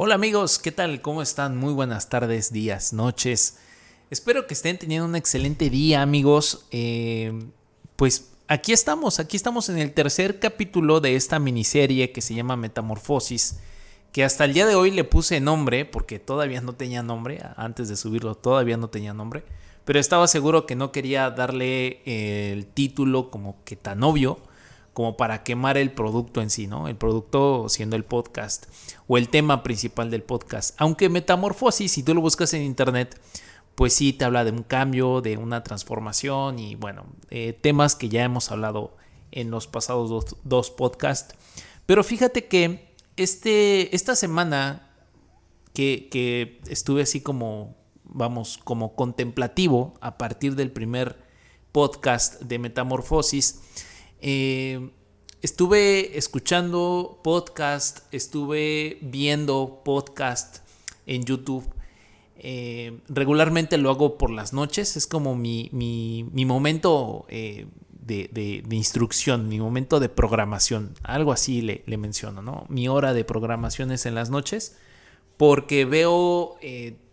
Hola amigos, ¿qué tal? ¿Cómo están? Muy buenas tardes, días, noches. Espero que estén teniendo un excelente día amigos. Eh, pues aquí estamos, aquí estamos en el tercer capítulo de esta miniserie que se llama Metamorfosis, que hasta el día de hoy le puse nombre, porque todavía no tenía nombre, antes de subirlo todavía no tenía nombre, pero estaba seguro que no quería darle el título como que tan obvio como para quemar el producto en sí, ¿no? El producto siendo el podcast o el tema principal del podcast. Aunque Metamorfosis, si tú lo buscas en internet, pues sí te habla de un cambio, de una transformación y bueno, eh, temas que ya hemos hablado en los pasados dos, podcasts. Pero fíjate que este, esta semana que, que estuve así como, vamos, como contemplativo a partir del primer podcast de Metamorfosis, eh, estuve escuchando podcast, estuve viendo podcast en YouTube. Eh, regularmente lo hago por las noches, es como mi, momento eh, de, instrucción, mi momento de programación, algo así le, menciono, ¿no? Mi hora de programación es en las noches porque veo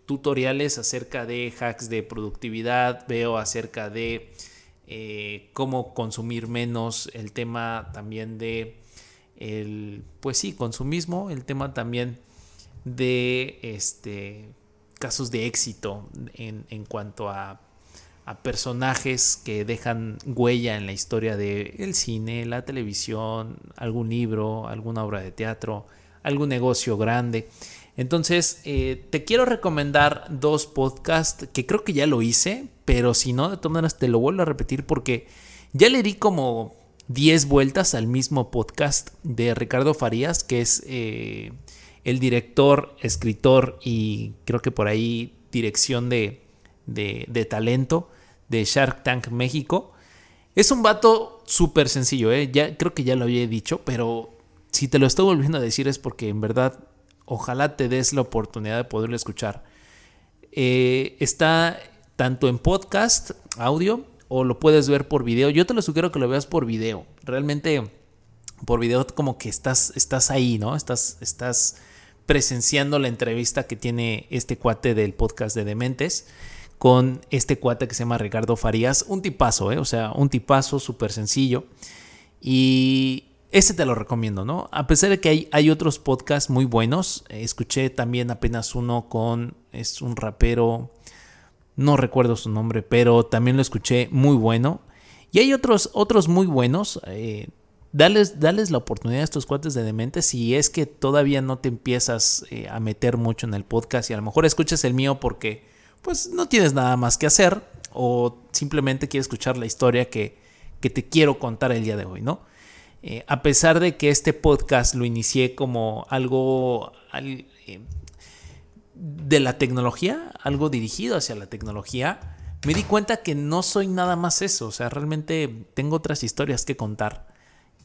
tutoriales acerca de hacks de productividad, veo acerca de eh, cómo consumir menos, el tema también de, el, pues sí, consumismo, el tema también de este, casos de éxito en, en cuanto a, a, personajes que dejan huella en la historia del el cine, la televisión, algún libro, alguna obra de teatro, algún negocio grande. Entonces, eh, te quiero recomendar dos podcasts que creo que ya lo hice, pero si no, de todas maneras te lo vuelvo a repetir porque ya le di como 10 vueltas al mismo podcast de Ricardo Farías, que es eh, el director, escritor y creo que por ahí dirección de, de, talento de Shark Tank México. Es un vato súper sencillo, ¿eh? ya, creo que ya lo había dicho, pero si te lo estoy volviendo a decir es porque en verdad ojalá te des la oportunidad de poderlo escuchar. Eh, está tanto en podcast, audio, o lo puedes ver por video. Yo te lo sugiero que lo veas por video. Realmente por video como que estás, estás ahí, ¿no? Estás, estás presenciando la entrevista que tiene este cuate del podcast de Dementes con este cuate que se llama Ricardo Farías. Un tipazo, ¿eh? O sea, un tipazo súper sencillo. Y ese te lo recomiendo, ¿no? A pesar de que hay, hay otros podcasts muy buenos, eh, escuché también apenas uno con, es un rapero, no recuerdo su nombre, pero también lo escuché muy bueno. Y hay otros, otros muy buenos. Eh, dales, la oportunidad a estos cuates de demente si es que todavía no te empiezas eh, a meter mucho en el podcast y a lo mejor escuchas el mío porque pues no tienes nada más que hacer o simplemente quieres escuchar la historia que, que te quiero contar el día de hoy, ¿no? Eh, a pesar de que este podcast lo inicié como algo eh, de la tecnología, algo dirigido hacia la tecnología, me di cuenta que no soy nada más eso, o sea, realmente tengo otras historias que contar.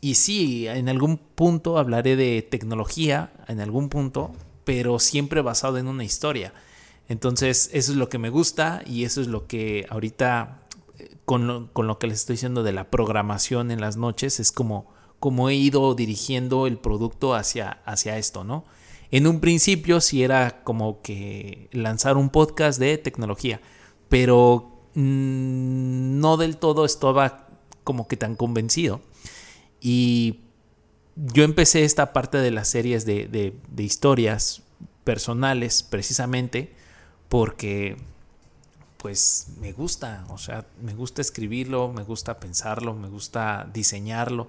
Y sí, en algún punto hablaré de tecnología, en algún punto, pero siempre basado en una historia. Entonces, eso es lo que me gusta y eso es lo que ahorita, eh, con lo, con lo que les estoy diciendo de la programación en las noches, es como como he ido dirigiendo el producto hacia, hacia esto, ¿no? En un principio sí era como que lanzar un podcast de tecnología, pero mm, no del todo estaba como que tan convencido. Y yo empecé esta parte de las series de, de historias personales precisamente porque pues me gusta, o sea, me gusta escribirlo, me gusta pensarlo, me gusta diseñarlo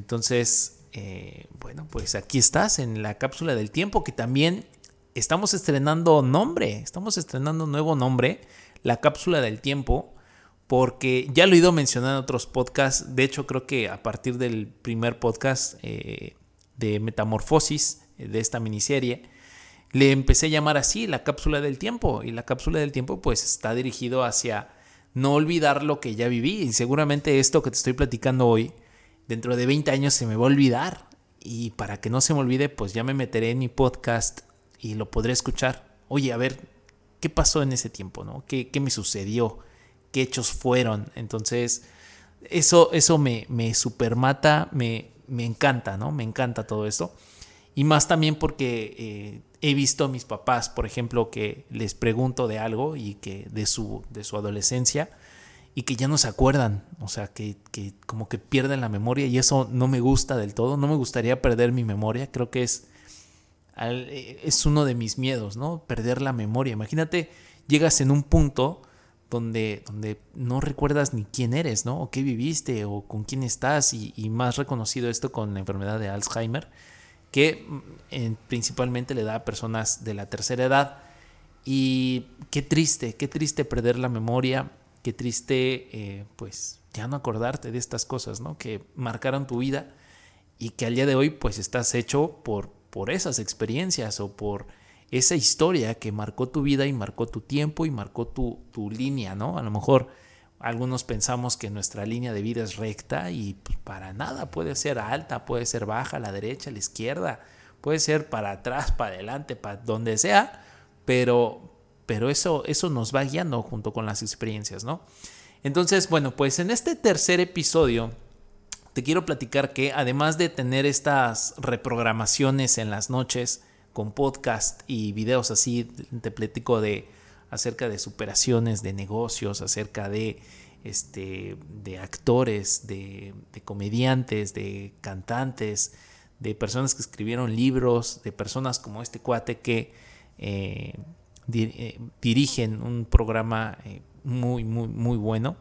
entonces, eh, bueno, pues aquí estás en la cápsula del tiempo que también estamos estrenando nombre, estamos estrenando nuevo nombre, la cápsula del tiempo, porque ya lo he ido mencionando en otros podcasts, de hecho creo que a partir del primer podcast eh, de Metamorfosis, eh, de esta miniserie, le empecé a llamar así la cápsula del tiempo, y la cápsula del tiempo pues está dirigido hacia no olvidar lo que ya viví, y seguramente esto que te estoy platicando hoy, dentro de 20 años se me va a olvidar. Y para que no se me olvide, pues ya me meteré en mi podcast y lo podré escuchar. Oye, a ver, ¿qué pasó en ese tiempo? ¿no? ¿Qué, me sucedió? ¿Qué hechos fueron? Entonces, eso, eso me, me supermata, me, me encanta, ¿no? Me encanta todo esto. Y más también porque eh, he visto a mis papás, por ejemplo, que les pregunto de algo y que de su, de su adolescencia y que ya no se acuerdan, o sea, que, que, como que pierden la memoria y eso no me gusta del todo, no me gustaría perder mi memoria, creo que es, es uno de mis miedos, ¿no? Perder la memoria. Imagínate, llegas en un punto donde, donde no recuerdas ni quién eres, ¿no? O qué viviste o con quién estás y, y más reconocido esto con la enfermedad de Alzheimer que mm, principalmente le da a personas de la tercera edad. Y qué triste, qué triste perder la memoria, qué triste eh, pues ya no acordarte de estas cosas, ¿no? Que marcaron tu vida y que al día de hoy pues estás hecho por, por esas experiencias o por esa historia que marcó tu vida y marcó tu tiempo y marcó tu, tu línea, ¿no? A lo mejor algunos pensamos que nuestra línea de vida es recta y pues, para nada puede ser alta, puede ser baja, a la derecha, a la izquierda, puede ser para atrás, para adelante, para donde sea, pero, pero eso, eso nos va guiando junto con las experiencias, ¿no? Entonces, bueno, pues en este tercer episodio te quiero platicar que además de tener estas reprogramaciones en las noches con podcast y videos así, te platico de acerca de superaciones de negocios, acerca de, este, de actores, de, comediantes, de cantantes, de personas que escribieron libros, de personas como este cuate que eh, dirigen un programa eh, muy, muy, muy bueno.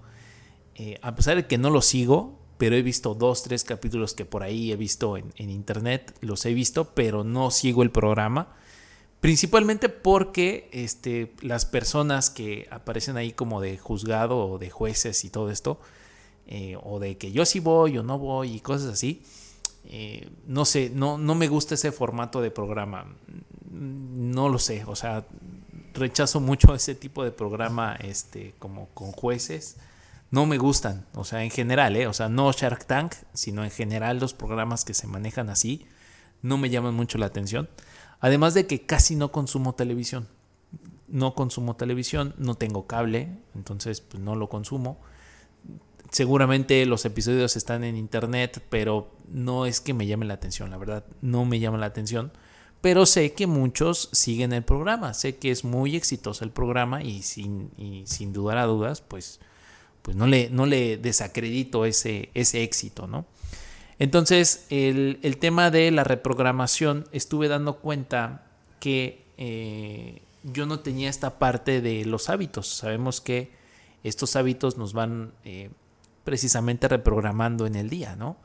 a pesar de que no lo sigo, pero he visto dos, tres capítulos que por ahí he visto en, en internet, los he visto, pero no sigo el programa. Principalmente porque este, las personas que aparecen ahí como de juzgado o de jueces y todo esto, eh, o de que yo sí voy o no voy y cosas así, eh, no sé, no, no me gusta ese formato de programa. No lo sé, o sea, rechazo mucho ese tipo de programa este, como con jueces. No me gustan, o sea, en general, ¿eh? o sea, no Shark Tank, sino en general los programas que se manejan así, no me llaman mucho la atención. Además de que casi no consumo televisión. No consumo televisión, no tengo cable, entonces pues, no lo consumo. Seguramente los episodios están en internet, pero no es que me llame la atención, la verdad, no me llama la atención. Pero sé que muchos siguen el programa, sé que es muy exitoso el programa y sin, sin dudar a dudas, pues, pues no, le, no le desacredito ese, ese éxito, ¿no? Entonces, el, tema de la reprogramación, estuve dando cuenta que eh, yo no tenía esta parte de los hábitos. Sabemos que estos hábitos nos van eh, precisamente reprogramando en el día, ¿no?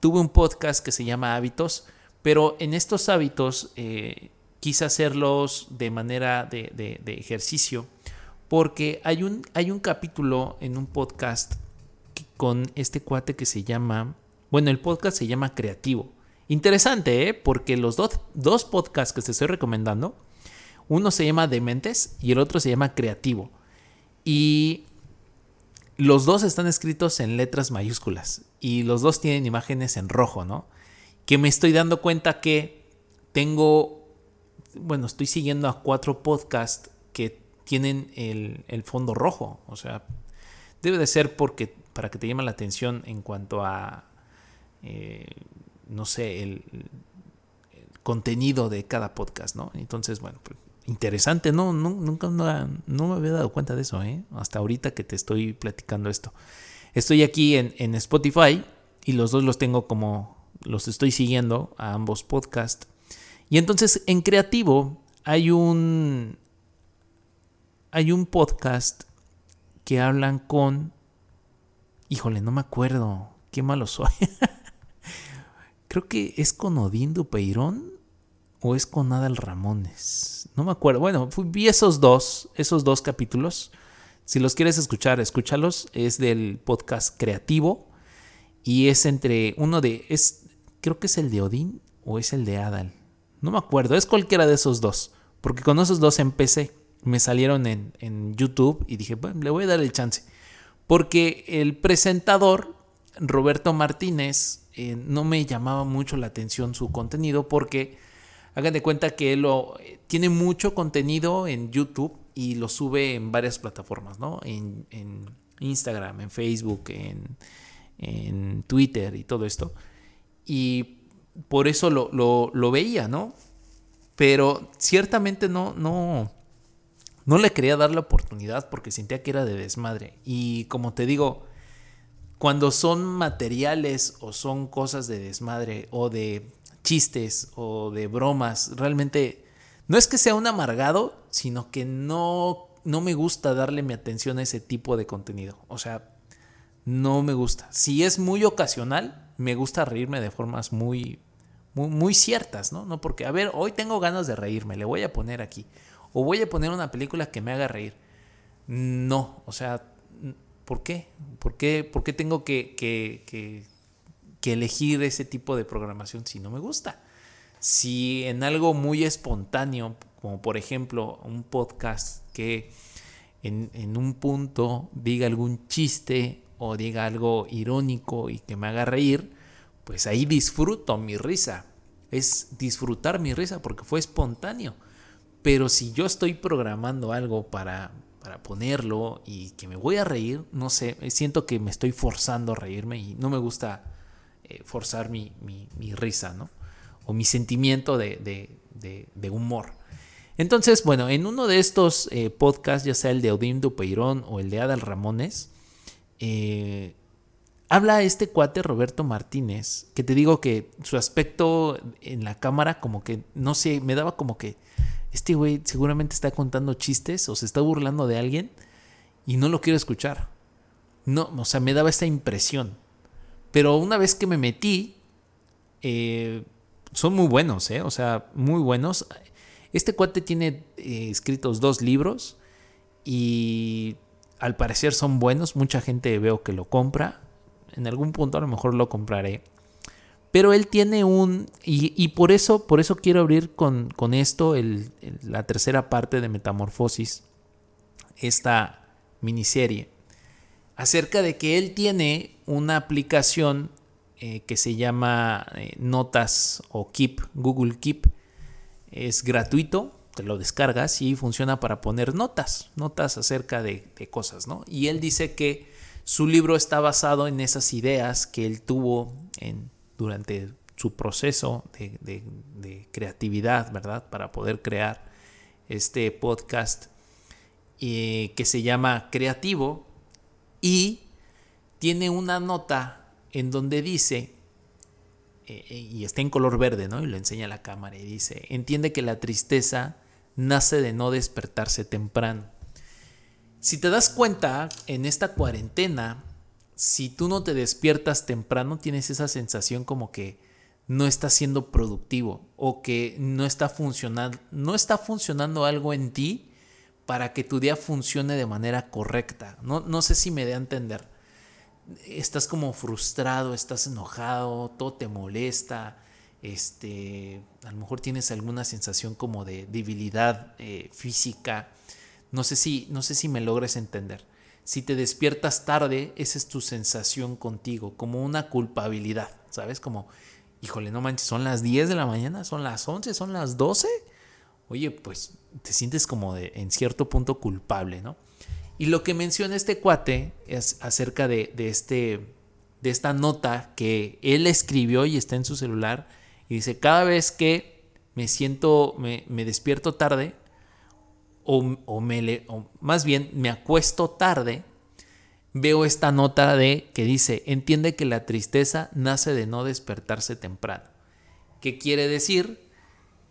Tuve un podcast que se llama Hábitos, pero en estos hábitos eh, quise hacerlos de manera de, de, ejercicio, porque hay un, hay un capítulo en un podcast con este cuate que se llama bueno, el podcast se llama Creativo. Interesante, ¿eh? Porque los dos, podcasts que te estoy recomendando, uno se llama Dementes y el otro se llama Creativo. Y los dos están escritos en letras mayúsculas y los dos tienen imágenes en rojo, ¿no? Que me estoy dando cuenta que tengo, bueno, estoy siguiendo a cuatro podcasts que tienen el, el fondo rojo. O sea, debe de ser porque para que te llame la atención en cuanto a eh, no sé, el, contenido de cada podcast, ¿no? Entonces, bueno, pues, interesante, ¿no? Nunca no, me había dado cuenta de eso, ¿eh? Hasta ahorita que te estoy platicando esto. Estoy aquí en, en Spotify y los dos los tengo como, los estoy siguiendo a ambos podcasts. Y entonces en Creativo hay un, hay un podcast que hablan con, híjole, no me acuerdo, qué malo soy. Creo que es con Odín Dupeirón o es con Adal Ramones. No me acuerdo. Bueno, vi esos dos, esos dos capítulos. Si los quieres escuchar, escúchalos. Es del podcast creativo. Y es entre uno de. Es, creo que es el de Odín o es el de Adal. No me acuerdo. Es cualquiera de esos dos. Porque con esos dos empecé. Me salieron en, en YouTube y dije, bueno, le voy a dar el chance. Porque el presentador, Roberto Martínez, eh, no me llamaba mucho la atención su contenido porque hagan de cuenta que él lo, eh, tiene mucho contenido en YouTube y lo sube en varias plataformas, ¿no? En, Instagram, en Facebook, en, en, Twitter y todo esto. Y por eso lo, lo, veía, ¿no? Pero ciertamente no, no, no le quería dar la oportunidad porque sentía que era de desmadre. Y como te digo, cuando son materiales o son cosas de desmadre o de chistes o de bromas, realmente no es que sea un amargado, sino que no, no me gusta darle mi atención a ese tipo de contenido. O sea, no me gusta. Si es muy ocasional, me gusta reírme de formas muy, muy, ciertas, ¿no? No porque, a ver, hoy tengo ganas de reírme, le voy a poner aquí. O voy a poner una película que me haga reír. No, o sea, ¿por qué? ¿Por qué, por qué tengo que, que, que elegir ese tipo de programación si no me gusta? Si en algo muy espontáneo, como por ejemplo un podcast que en, en, un punto diga algún chiste o diga algo irónico y que me haga reír, pues ahí disfruto mi risa. Es disfrutar mi risa porque fue espontáneo. Pero si yo estoy programando algo para, para ponerlo y que me voy a reír, no sé, siento que me estoy forzando a reírme y no me gusta eh, forzar mi, mi, risa, ¿no? O mi sentimiento de, de, humor. Entonces, bueno, en uno de estos eh, podcasts, ya sea el de Odín Dupeirón o el de Adal Ramones, eh, habla este cuate Roberto Martínez, que te digo que su aspecto en la cámara como que, no sé, me daba como que este güey seguramente está contando chistes o se está burlando de alguien y no lo quiero escuchar. No, o sea, me daba esta impresión. Pero una vez que me metí, eh, son muy buenos, ¿eh? O sea, muy buenos. Este cuate tiene eh, escritos dos libros y al parecer son buenos. Mucha gente veo que lo compra. En algún punto a lo mejor lo compraré. Pero él tiene un... Y, por, eso, por eso quiero abrir con, con esto la tercera parte de Metamorfosis. Esta miniserie. Acerca de que él tiene una aplicación eh, que se llama eh, Notas o Keep, Google Keep. Es gratuito te lo descargas y funciona para poner notas, notas acerca de, cosas, ¿no? Y él dice que su libro está basado en esas ideas que él tuvo en, durante su proceso de, creatividad, ¿verdad? Para poder crear este podcast eh, que se llama Creativo y tiene una nota en donde dice eh, eh, y está en color verde, ¿no? Y lo enseña a la cámara y dice, entiende que la tristeza nace de no despertarse temprano. Si te das cuenta, en esta cuarentena, si tú no te despiertas temprano, tienes esa sensación como que no estás siendo productivo o que no está funcionando, no está funcionando algo en ti para que tu día funcione de manera correcta. No, no sé si me dé a entender. Estás como frustrado, estás enojado, todo te molesta, este, a lo mejor tienes alguna sensación como de debilidad eh, física. No sé, si, no sé si me logres entender. Si te despiertas tarde, esa es tu sensación contigo, como una culpabilidad, ¿sabes? Como, híjole, no manches, son las 10 de la mañana, son las 11, son las 12. Oye, pues te sientes como de, en cierto punto culpable, ¿no? Y lo que menciona este cuate es acerca de, de, este, de esta nota que él escribió y está en su celular y dice, cada vez que me siento, me, despierto tarde, o, me o más bien me acuesto tarde, veo esta nota de que dice, entiende que la tristeza nace de no despertarse temprano. ¿Qué quiere decir?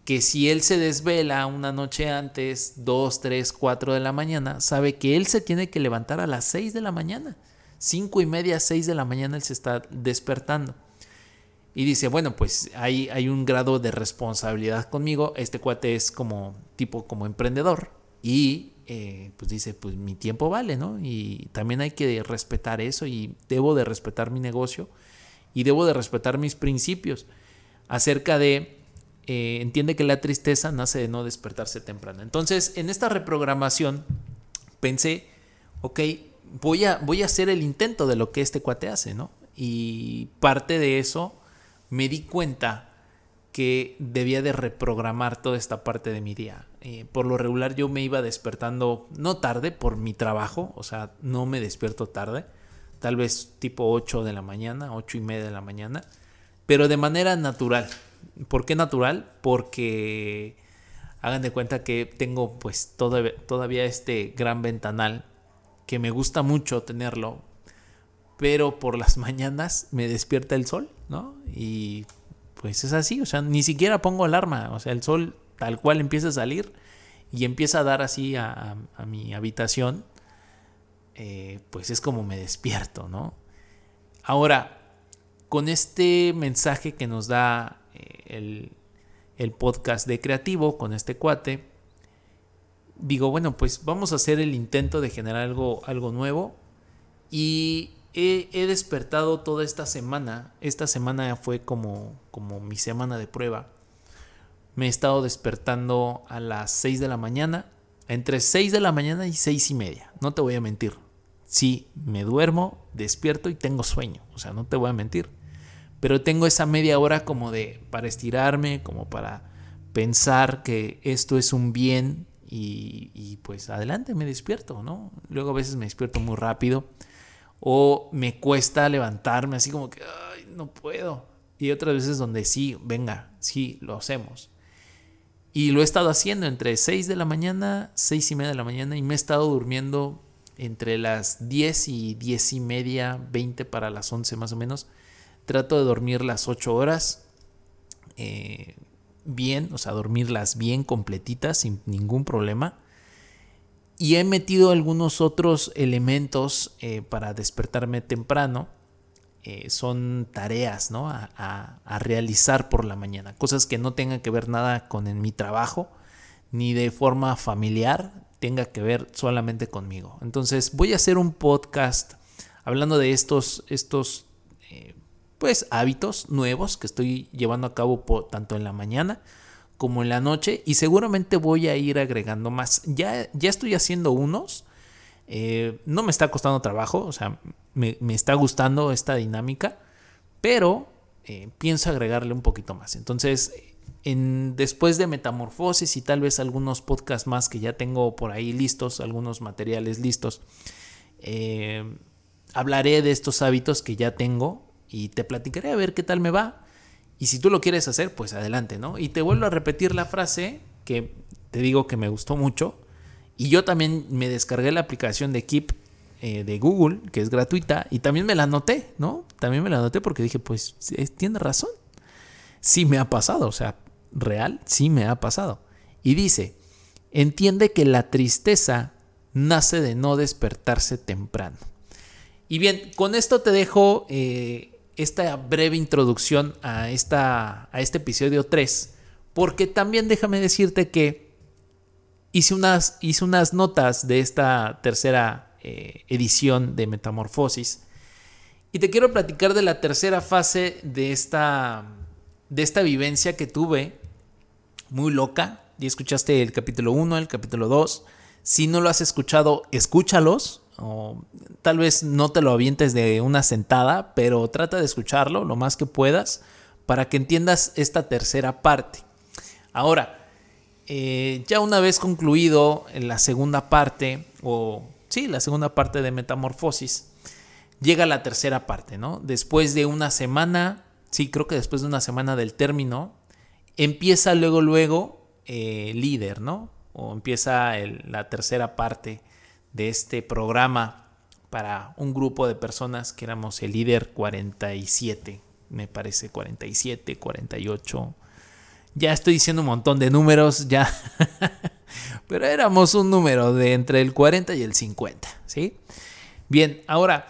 Que si él se desvela una noche antes, 2, 3, 4 de la mañana, sabe que él se tiene que levantar a las 6 de la mañana. 5 y media, 6 de la mañana él se está despertando y dice, bueno, pues hay, hay un grado de responsabilidad conmigo, este cuate es como tipo como emprendedor y eh, pues dice, pues mi tiempo vale, ¿no? Y también hay que respetar eso y debo de respetar mi negocio y debo de respetar mis principios acerca de, eh, entiende que la tristeza nace de no despertarse temprano. Entonces, en esta reprogramación pensé, ok, voy a, voy a hacer el intento de lo que este cuate hace, ¿no? Y parte de eso me di cuenta que debía de reprogramar toda esta parte de mi día. Eh, por lo regular yo me iba despertando no tarde por mi trabajo, o sea, no me despierto tarde, tal vez tipo 8 de la mañana, 8 y media de la mañana, pero de manera natural. ¿Por qué natural? Porque Hagan de cuenta que tengo pues todavía este gran ventanal que me gusta mucho tenerlo, pero por las mañanas me despierta el sol, ¿no? Y pues es así, o sea, ni siquiera pongo alarma, o sea, el sol tal cual empieza a salir y empieza a dar así a, mi habitación, eh, pues es como me despierto, ¿no? Ahora, con este mensaje que nos da eh, el, el podcast de creativo, con este cuate, digo, bueno, pues vamos a hacer el intento de generar algo, algo nuevo y he, despertado toda esta semana. Esta semana fue como, como mi semana de prueba. Me he estado despertando a las 6 de la mañana. Entre 6 de la mañana y 6 y media. No te voy a mentir. Sí, me duermo, despierto y tengo sueño. O sea, no te voy a mentir. Pero tengo esa media hora como de para estirarme, como para pensar que esto es un bien y, y, pues adelante me despierto, ¿no? Luego a veces me despierto muy rápido o me cuesta levantarme así como que, no puedo. Y otras veces donde sí, venga, sí, lo hacemos. Y lo he estado haciendo entre 6 de la mañana, 6 y media de la mañana y me he estado durmiendo entre las 10 y 10 y media, 20 para las 11 más o menos. Trato de dormir las 8 horas eh, bien, o sea, dormirlas bien completitas sin ningún problema. Y he metido algunos otros elementos eh, para despertarme temprano. Eh, son tareas ¿no? A, realizar por la mañana. Cosas que no tengan que ver nada con mi trabajo, ni de forma familiar, tenga que ver solamente conmigo. Entonces voy a hacer un podcast hablando de estos, estos eh, pues, hábitos nuevos que estoy llevando a cabo tanto en la mañana como en la noche y seguramente voy a ir agregando más. Ya, ya estoy haciendo unos. Eh, no me está costando trabajo, o sea, me, está gustando esta dinámica, pero eh, pienso agregarle un poquito más. Entonces, en, después de Metamorfosis y tal vez algunos podcasts más que ya tengo por ahí listos, algunos materiales listos, eh, hablaré de estos hábitos que ya tengo y te platicaré a ver qué tal me va. Y si tú lo quieres hacer, pues adelante, ¿no? Y te vuelvo a repetir la frase que te digo que me gustó mucho. Y yo también me descargué la aplicación de Keep eh, de Google, que es gratuita, y también me la anoté, ¿no? También me la anoté porque dije, pues tiene razón. Sí me ha pasado, o sea, real, sí me ha pasado. Y dice, entiende que la tristeza nace de no despertarse temprano. Y bien, con esto te dejo eh, esta breve introducción a, esta, a este episodio 3, porque también déjame decirte que hice unas, hice unas notas de esta tercera eh, edición de Metamorfosis y te quiero platicar de la tercera fase de esta, de esta vivencia que tuve, muy loca. Y escuchaste el capítulo 1, el capítulo 2. Si no lo has escuchado, escúchalos o tal vez no te lo avientes de una sentada, pero trata de escucharlo lo más que puedas para que entiendas esta tercera parte. Ahora, eh, ya una vez concluido la segunda parte, o sí, la segunda parte de Metamorfosis, llega la tercera parte, ¿no? Después de una semana, sí, creo que después de una semana del término, empieza luego, luego, eh, líder, ¿no? O empieza la tercera parte de este programa para un grupo de personas que éramos el líder 47, me parece 47, 48. Ya estoy diciendo un montón de números, ya. Pero éramos un número de entre el 40 y el 50, ¿sí? Bien, ahora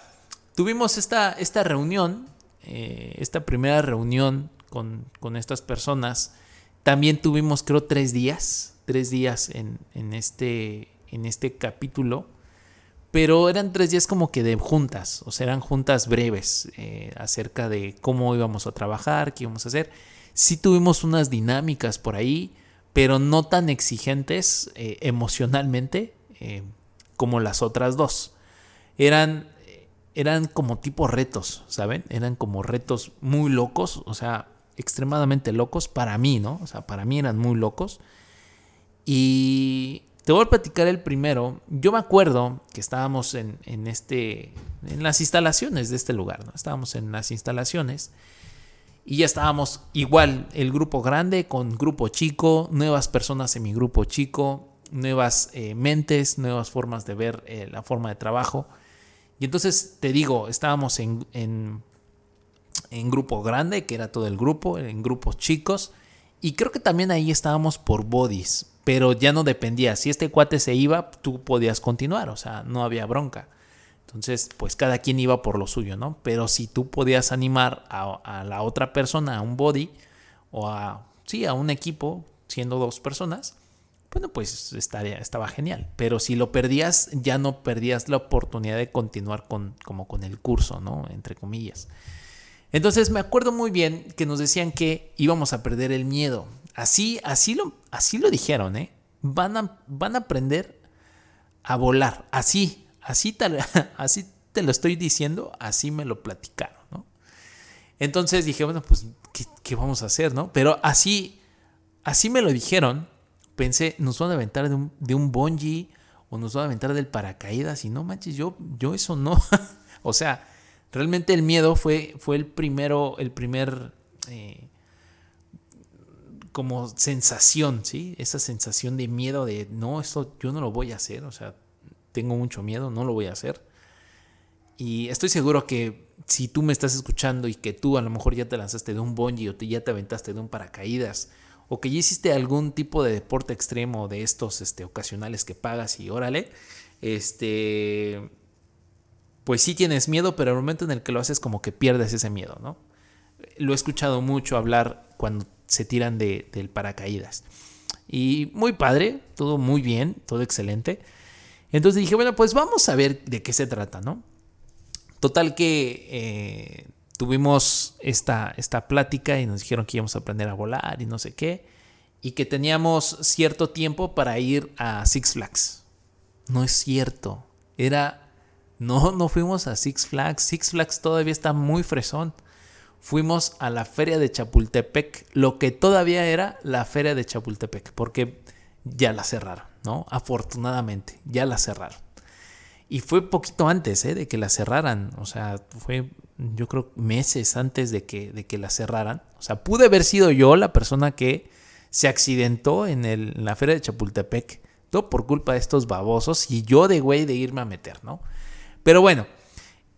tuvimos esta, esta reunión, eh, esta primera reunión con, con, estas personas. También tuvimos, creo, tres días, tres días en, en este, en este capítulo pero eran tres días como que de juntas, o sea, eran juntas breves eh, acerca de cómo íbamos a trabajar, qué íbamos a hacer. Sí tuvimos unas dinámicas por ahí, pero no tan exigentes eh, emocionalmente eh, como las otras dos. Eran, eran como tipo retos, ¿saben? Eran como retos muy locos, o sea, extremadamente locos para mí, ¿no? O sea, para mí eran muy locos. Y te voy a platicar el primero. Yo me acuerdo que estábamos en, este, en las instalaciones de este lugar, ¿no? Estábamos en las instalaciones Y ya estábamos igual, el grupo grande con grupo chico, nuevas personas en mi grupo chico, nuevas eh, mentes, nuevas formas de ver eh, la forma de trabajo. Y entonces te digo, estábamos en, en, en, grupo grande, que era todo el grupo, en grupos chicos. Y creo que también ahí estábamos por bodies, pero ya no dependía. Si este cuate se iba, tú podías continuar, o sea, no había bronca. Entonces, pues cada quien iba por lo suyo, ¿no? Pero si tú podías animar a, a la otra persona, a un body, o a, sí, a un equipo, siendo dos personas, bueno, pues estaría, estaba genial. Pero si lo perdías, ya no perdías la oportunidad de continuar con, como con el curso, ¿no? Entre comillas. Entonces me acuerdo muy bien que nos decían que íbamos a perder el miedo. Así, así, lo, así lo dijeron, ¿eh? Van a, van a aprender a volar. Así, así, tal, así te lo estoy diciendo, así me lo platicaron, ¿no? Entonces dije, bueno, pues, ¿qué, vamos a hacer, no? Pero así, así me lo dijeron pensé, nos van a aventar de un, de un bungee o nos van a aventar del paracaídas y no manches, yo, yo eso no. o sea, realmente el miedo fue, fue el primero, el primer eh, como sensación, ¿sí? Esa sensación de miedo de, no, esto yo no lo voy a hacer, o sea, tengo mucho miedo, no lo voy a hacer. Y estoy seguro que si tú me estás escuchando y que tú a lo mejor ya te lanzaste de un bungee o te, ya te aventaste de un paracaídas o que ya hiciste algún tipo de deporte extremo de estos este, ocasionales que pagas y órale, este, pues sí tienes miedo, pero el momento en el que lo haces como que pierdes ese miedo, ¿no? Lo he escuchado mucho hablar cuando se tiran de, del paracaídas. Y muy padre, todo muy bien, todo excelente. Entonces dije, bueno, pues vamos a ver de qué se trata, ¿no? Total que eh, tuvimos esta, esta plática y nos dijeron que íbamos a aprender a volar y no sé qué, y que teníamos cierto tiempo para ir a Six Flags. No es cierto, era, no, no fuimos a Six Flags, Six Flags todavía está muy fresón. Fuimos a la feria de Chapultepec, lo que todavía era la feria de Chapultepec, porque ya la cerraron, ¿no? Afortunadamente, ya la cerraron. Y fue poquito antes ¿eh? de que la cerraran, o sea, fue yo creo, meses antes de que, de que la cerraran. O sea, pude haber sido yo la persona que se accidentó en, el, la feria de Chapultepec, todo por culpa de estos babosos y yo de güey de irme a meter, ¿no? Pero bueno,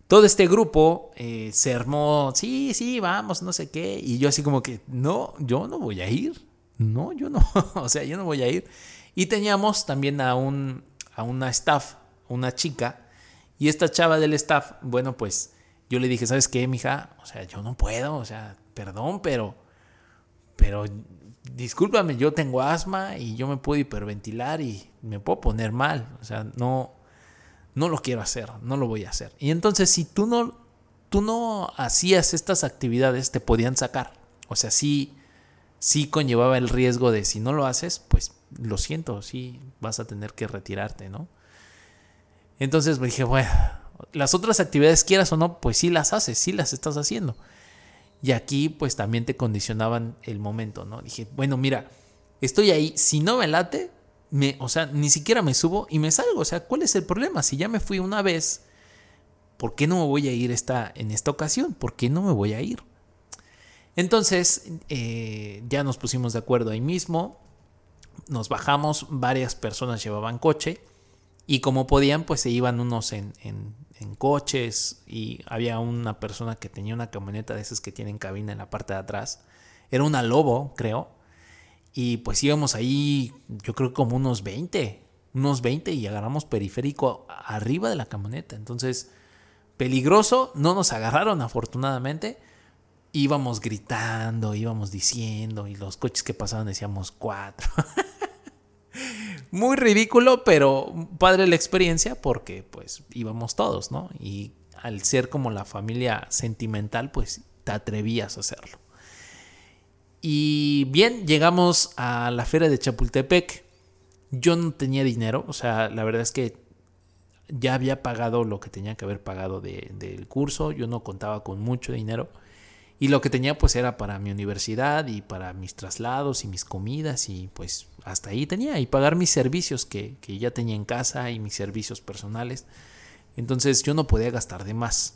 todo este grupo eh, se armó, sí, sí, vamos, no sé qué, y yo así como que, no, yo no voy a ir, no, yo no, o sea, yo no voy a ir. Y teníamos también a, un, a una staff, una chica, y esta chava del staff, bueno, pues yo le dije, ¿sabes qué, mija? O sea, yo no puedo, o sea, perdón, pero, pero, discúlpame, yo tengo asma y yo me puedo hiperventilar y me puedo poner mal, o sea, no, no lo quiero hacer, no lo voy a hacer. Y entonces, si tú no, tú no hacías estas actividades, te podían sacar. O sea, sí, sí conllevaba el riesgo de si no lo haces, pues lo siento, sí vas a tener que retirarte, ¿no? Entonces me dije, bueno, las otras actividades, quieras o no, pues sí las haces, sí las estás haciendo. Y aquí pues también te condicionaban el momento, ¿no? Dije, bueno, mira, estoy ahí, si no me late, o sea, ni siquiera me subo y me salgo. O sea, ¿cuál es el problema? Si ya me fui una vez, ¿por qué no me voy a ir esta, en esta ocasión? ¿Por qué no me voy a ir? Entonces, eh, ya nos pusimos de acuerdo ahí mismo, nos bajamos, varias personas llevaban coche y como podían, pues se iban unos en, en coches y había una persona que tenía una camioneta de esas que tienen cabina en la parte de atrás. Era una Lobo, creo. Y pues íbamos ahí, yo creo como unos 20, unos 20 y agarramos periférico arriba de la camioneta. Entonces, peligroso, no nos agarraron afortunadamente. Íbamos gritando, íbamos diciendo y los coches que pasaban decíamos cuatro. Muy ridículo, pero padre la experiencia porque pues íbamos todos, ¿no? Y al ser como la familia sentimental, pues te atrevías a hacerlo. Y bien, llegamos a la feria de Chapultepec. Yo no tenía dinero, o sea, la verdad es que ya había pagado lo que tenía que haber pagado del curso, yo no contaba con mucho dinero. Y lo que tenía pues era para mi universidad y para mis traslados y mis comidas y pues hasta ahí tenía y pagar mis servicios que, ya tenía en casa y mis servicios personales. Entonces yo no podía gastar de más.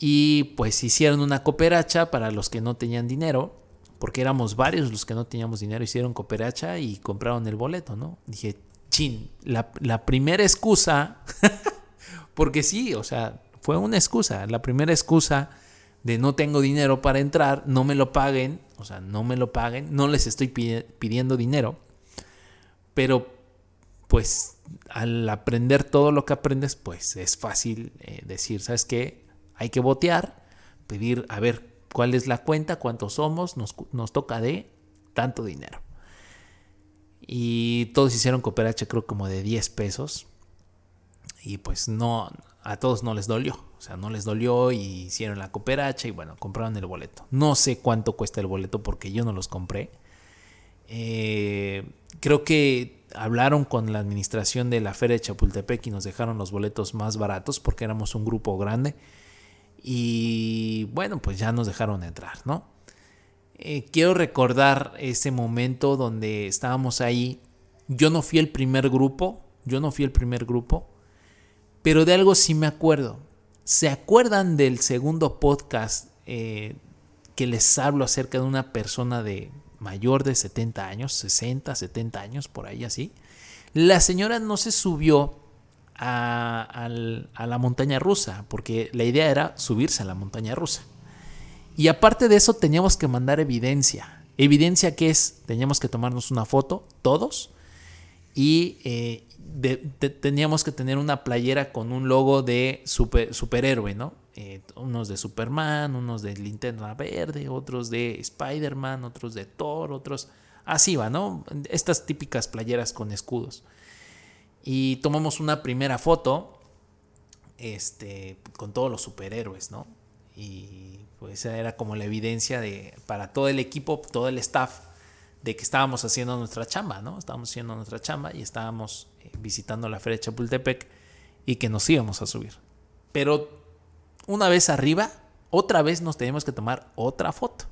Y pues hicieron una cooperacha para los que no tenían dinero, porque éramos varios los que no teníamos dinero, hicieron cooperacha y compraron el boleto, ¿no? Dije, chin, la, primera excusa, porque sí, o sea, fue una excusa, la primera excusa de no tengo dinero para entrar, no me lo paguen, o sea, no me lo paguen, no les estoy pidiendo dinero, pero pues al aprender todo lo que aprendes, pues es fácil eh, decir, ¿sabes qué? Hay que botear, pedir, a ver cuál es la cuenta, cuántos somos, nos, nos toca de tanto dinero. Y todos hicieron cooperacha creo como de 10 pesos. Y pues no, a todos no les dolió. O sea, no les dolió y hicieron la cooperacha y bueno, compraron el boleto. No sé cuánto cuesta el boleto porque yo no los compré. Eh, creo que hablaron con la administración de la Feria de Chapultepec y nos dejaron los boletos más baratos porque éramos un grupo grande. Y bueno, pues ya nos dejaron entrar, ¿no? Eh, quiero recordar ese momento donde estábamos ahí. Yo no fui el primer grupo, yo no fui el primer grupo, pero de algo sí me acuerdo. ¿Se acuerdan del segundo podcast eh, que les hablo acerca de una persona de mayor de 70 años, 60, 70 años, por ahí así. La señora no se subió a, la montaña rusa, porque la idea era subirse a la montaña rusa. Y aparte de eso teníamos que mandar evidencia. Evidencia que es, teníamos que tomarnos una foto, todos, y eh, teníamos que tener una playera con un logo de super, superhéroe, ¿no? Eh, unos de Superman, unos de Linterna Verde, otros de Spider-Man, otros de Thor, otros... Así va, ¿no? Estas típicas playeras con escudos. Y tomamos una primera foto este, con todos los superhéroes, ¿no? Y pues esa era como la evidencia de, para todo el equipo, todo el staff, de que estábamos haciendo nuestra chamba, ¿no? Estábamos haciendo nuestra chamba y estábamos eh, visitando la Feria de Chapultepec y que nos íbamos a subir. Pero una vez arriba, otra vez nos teníamos que tomar otra foto.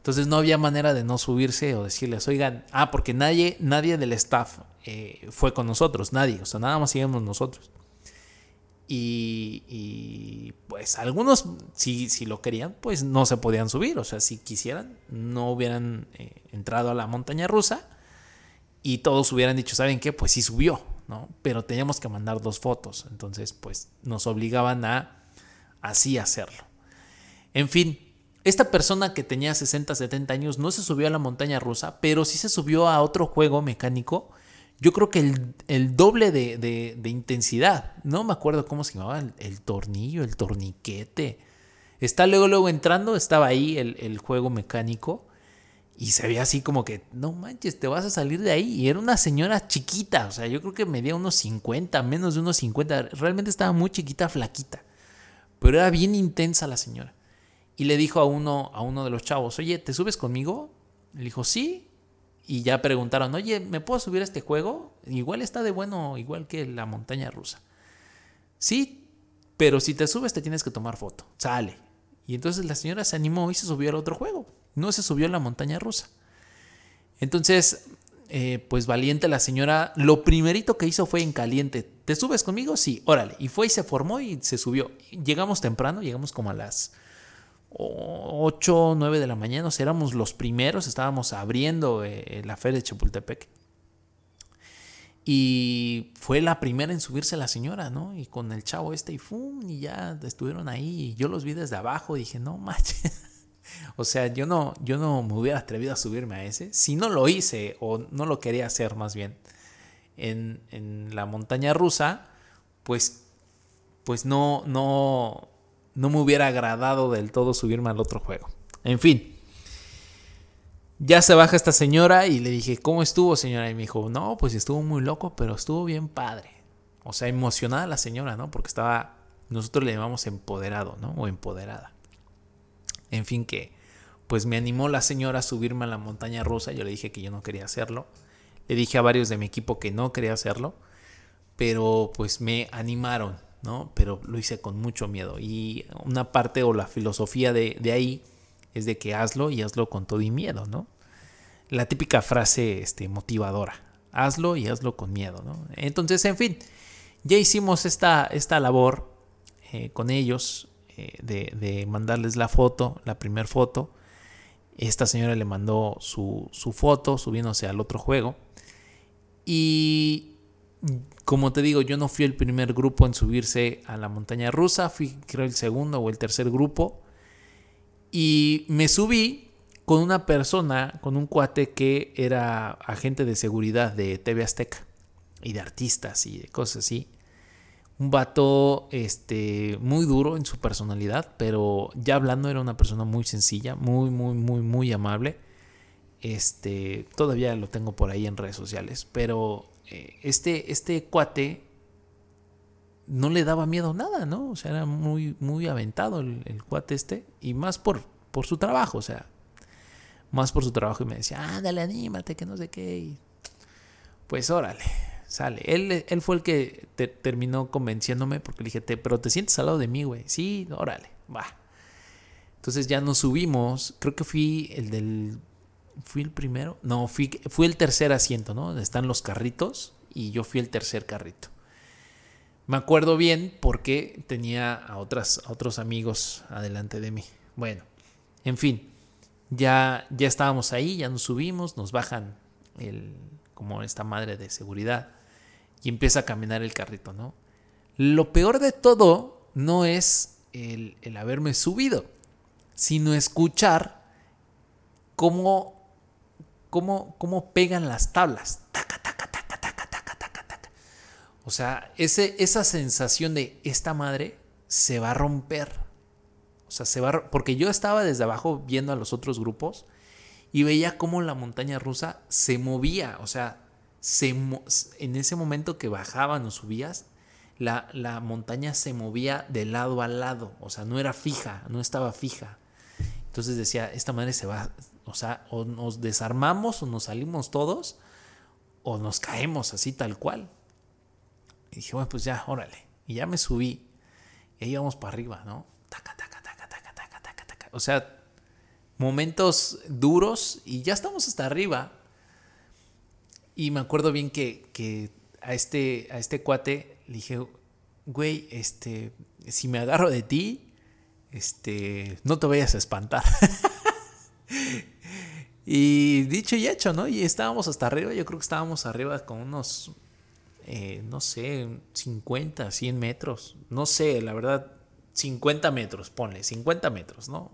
Entonces no había manera de no subirse o decirles, oigan, ah, porque nadie, nadie del staff eh, fue con nosotros, nadie, o sea, nada más íbamos nosotros. Y, pues algunos, si, si, lo querían, pues no se podían subir, o sea, si quisieran, no hubieran eh, entrado a la montaña rusa y todos hubieran dicho, ¿saben qué? Pues sí subió, ¿no? Pero teníamos que mandar dos fotos, entonces pues nos obligaban a así hacerlo. En fin, esta persona que tenía 60, 70 años no se subió a la montaña rusa, pero sí se subió a otro juego mecánico. Yo creo que el, doble de, intensidad. No me acuerdo cómo se llamaba, el, tornillo, el torniquete. Está luego, luego entrando, estaba ahí el, el, juego mecánico. Y se veía así como que, no manches, te vas a salir de ahí. Y era una señora chiquita, o sea, yo creo que medía unos 50, menos de unos 50. Realmente estaba muy chiquita, flaquita. Pero era bien intensa la señora. Y le dijo a uno, a uno de los chavos, oye, ¿te subes conmigo? Le dijo, sí. Y ya preguntaron, oye, ¿me puedo subir a este juego? Igual está de bueno, igual que la montaña rusa. Sí, pero si te subes te tienes que tomar foto. Sale. Y entonces la señora se animó y se subió al otro juego. No se subió a la montaña rusa. Entonces, eh, pues valiente la señora, lo primerito que hizo fue en caliente. ¿Te subes conmigo? Sí, órale. Y fue y se formó y se subió. Llegamos temprano, llegamos como a las 8 o 9 de la mañana. O sea, éramos los primeros, estábamos abriendo eh, la feria de Chapultepec. Y fue la primera en subirse la señora, ¿no? Y con el chavo este y ¡fum! Y ya estuvieron ahí. Y yo los vi desde abajo y dije, no manches. O sea, yo no, yo no me hubiera atrevido a subirme a ese. Si no lo hice, o no lo quería hacer más bien, en, en la montaña rusa, pues, pues no, no, no me hubiera agradado del todo subirme al otro juego. En fin. Ya se baja esta señora y le dije, ¿cómo estuvo señora? Y me dijo, no, pues estuvo muy loco, pero estuvo bien padre. O sea, emocionada la señora, ¿no? Porque estaba, nosotros le llamamos empoderado, ¿no? O empoderada. En fin, que pues me animó la señora a subirme a la montaña rusa. Yo le dije que yo no quería hacerlo. Le dije a varios de mi equipo que no quería hacerlo. Pero pues me animaron, ¿no? Pero lo hice con mucho miedo. Y una parte o la filosofía de, de ahí es de que hazlo y hazlo con todo y miedo, ¿no? La típica frase este, motivadora. Hazlo y hazlo con miedo, ¿no? Entonces, en fin, ya hicimos esta, esta labor eh, con ellos eh, de, mandarles la foto, la primera foto. Esta señora le mandó su, su foto subiéndose al otro juego. Y como te digo, yo no fui el primer grupo en subirse a la montaña rusa, fui creo el segundo o el tercer grupo. Y me subí con una persona, con un cuate que era agente de seguridad de TV Azteca y de artistas y de cosas así. Un vato este, muy duro en su personalidad, pero ya hablando era una persona muy sencilla, muy, muy, muy, muy amable. Este, todavía lo tengo por ahí en redes sociales, pero este, este cuate no le daba miedo nada, ¿no? O sea, era muy, muy aventado el, cuate este, y más por, por su trabajo, o sea, más por su trabajo, y me decía, ándale, anímate, que no sé qué, pues órale, sale. Él, él fue el que terminó convenciéndome, porque le dije, pero te sientes al lado de mí, güey, sí, órale, va. Entonces ya nos subimos, creo que fui el del fui el primero. No, fui, fui el tercer asiento, ¿no? Están los carritos y yo fui el tercer carrito. Me acuerdo bien porque tenía a, otras, otros amigos adelante de mí. Bueno, en fin, ya, ya estábamos ahí, ya nos subimos, nos bajan el, como esta madre de seguridad y empieza a caminar el carrito, ¿no? Lo peor de todo no es el, el haberme subido, sino escuchar cómo cómo, cómo pegan las tablas. O sea, ese, esa sensación de esta madre se va a romper. O sea, se va porque yo estaba desde abajo viendo a los otros grupos y veía cómo la montaña rusa se movía. O sea, se, en ese momento que bajaban o subías, la, la montaña se movía de lado a lado. O sea, no era fija, no estaba fija. Entonces decía, esta madre se va, o sea, o nos desarmamos o nos salimos todos o nos caemos así tal cual. Y dije, bueno, pues ya, órale. Y ya me subí. Y ahí vamos para arriba, ¿no? O sea, momentos duros y ya estamos hasta arriba. Y me acuerdo bien que, a, este, a este cuate le dije, güey, este, si me agarro de ti, este, no te vayas a espantar. Y dicho y hecho, ¿no? Y estábamos hasta arriba, yo creo que estábamos arriba con unos, eh, no sé, 50, 100 metros. No sé, la verdad, 50 metros, ponle, 50 metros, ¿no?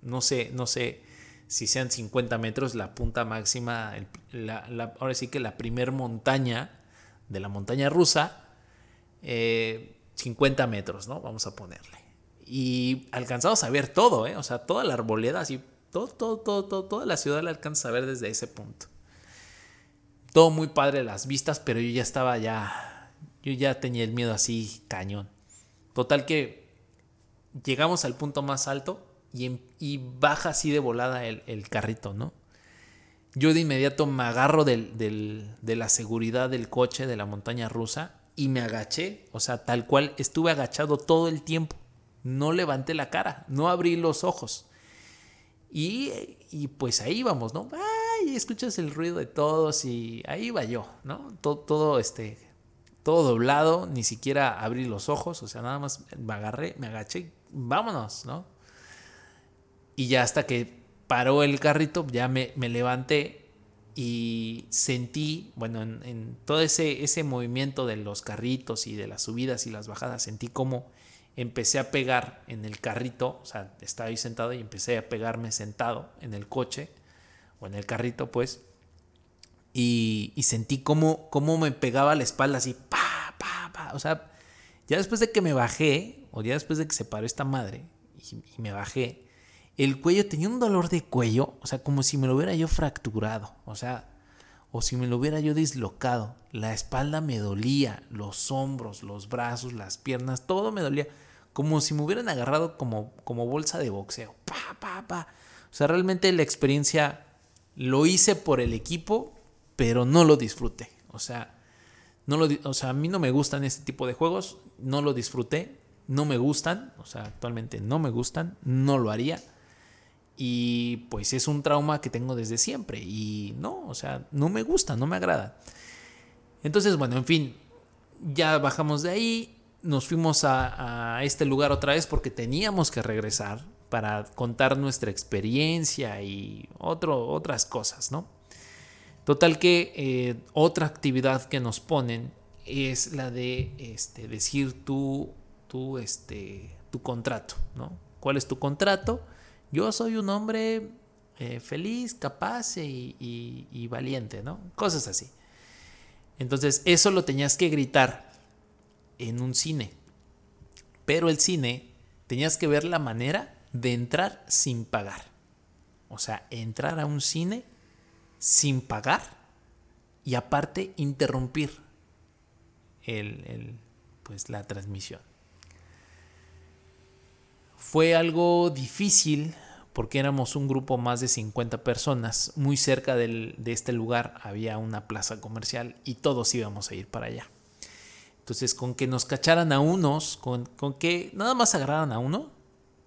No sé, no sé si sean 50 metros la punta máxima, ahora sí que la primer montaña de la montaña rusa, 50 eh, metros, ¿no? Vamos a ponerle. Y alcanzamos a ver todo, ¿eh? O sea, toda la arboleda así todo, todo, todo, toda la ciudad la alcanza a ver desde ese punto. Todo muy padre las vistas, pero yo ya estaba ya, yo ya tenía el miedo así cañón. Total que llegamos al punto más alto y, y baja así de volada el, carrito, ¿no? Yo de inmediato me agarro del, de la seguridad del coche de la montaña rusa y me agaché, o sea, tal cual estuve agachado todo el tiempo. No levanté la cara, no abrí los ojos. Y, pues ahí vamos, ¿no? Ay, escuchas el ruido de todos y ahí va yo, ¿no? Todo, todo, este, todo doblado, ni siquiera abrí los ojos, o sea, nada más me agarré, me agaché, vámonos, ¿no? Y ya hasta que paró el carrito, ya me, levanté y sentí, bueno, en, en, todo ese, ese movimiento de los carritos y de las subidas y las bajadas, sentí como empecé a pegar en el carrito, o sea, estaba ahí sentado y empecé a pegarme sentado en el coche o en el carrito, pues, y, sentí cómo, cómo me pegaba la espalda así, pa, pa, pa, o sea, ya después de que me bajé, o ya después de que se paró esta madre y, y me bajé, el cuello tenía un dolor de cuello, o sea, como si me lo hubiera yo fracturado, o sea, o si me lo hubiera yo dislocado. La espalda me dolía, los hombros, los brazos, las piernas, todo me dolía como si me hubieran agarrado como, como bolsa de boxeo. Pa, pa, pa. O sea, realmente la experiencia lo hice por el equipo, pero no lo disfruté. O sea, no lo, o sea, a mí no me gustan este tipo de juegos, no lo disfruté, no me gustan, o sea, actualmente no me gustan, no lo haría. Y pues es un trauma que tengo desde siempre y no, o sea, no me gusta, no me agrada. Entonces, bueno, en fin, ya bajamos de ahí, nos fuimos a, este lugar otra vez porque teníamos que regresar para contar nuestra experiencia y otras cosas, ¿no? Total que eh, otra actividad que nos ponen es la de este, decir tu, tu, este, tu contrato, ¿no? ¿Cuál es tu contrato? Yo soy un hombre eh, feliz, capaz y, valiente, ¿no? Cosas así. Entonces, eso lo tenías que gritar en un cine. Pero el cine tenías que ver la manera de entrar sin pagar. O sea, entrar a un cine sin pagar y aparte interrumpir el, pues, la transmisión. Fue algo difícil porque éramos un grupo más de 50 personas. Muy cerca de este lugar había una plaza comercial y todos íbamos a ir para allá. Entonces, con que nos cacharan a unos, con, con que nada más agarraran a uno,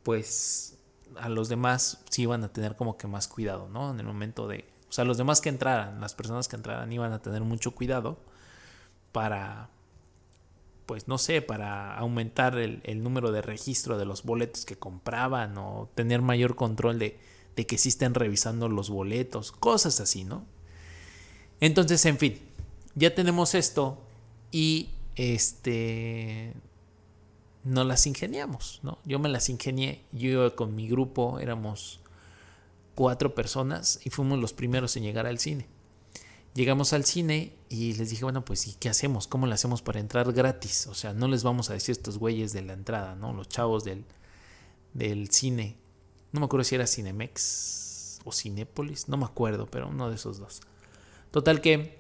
pues a los demás sí iban a tener como que más cuidado, ¿no? En el momento de... O sea, los demás que entraran, las personas que entraran iban a tener mucho cuidado para, pues no sé, para aumentar el, número de registro de los boletos que compraban o tener mayor control de, de que sí estén revisando los boletos, cosas así, ¿no? Entonces, en fin, ya tenemos esto y este no las ingeniamos, ¿no? Yo me las ingenié, yo con mi grupo éramos cuatro personas y fuimos los primeros en llegar al cine. Llegamos al cine y les dije, bueno, pues ¿y qué hacemos? ¿Cómo lo hacemos para entrar gratis? O sea, no les vamos a decir estos güeyes de la entrada, ¿no? Los chavos del, del cine. No me acuerdo si era Cinemex o Cinépolis, no me acuerdo, pero uno de esos dos. Total que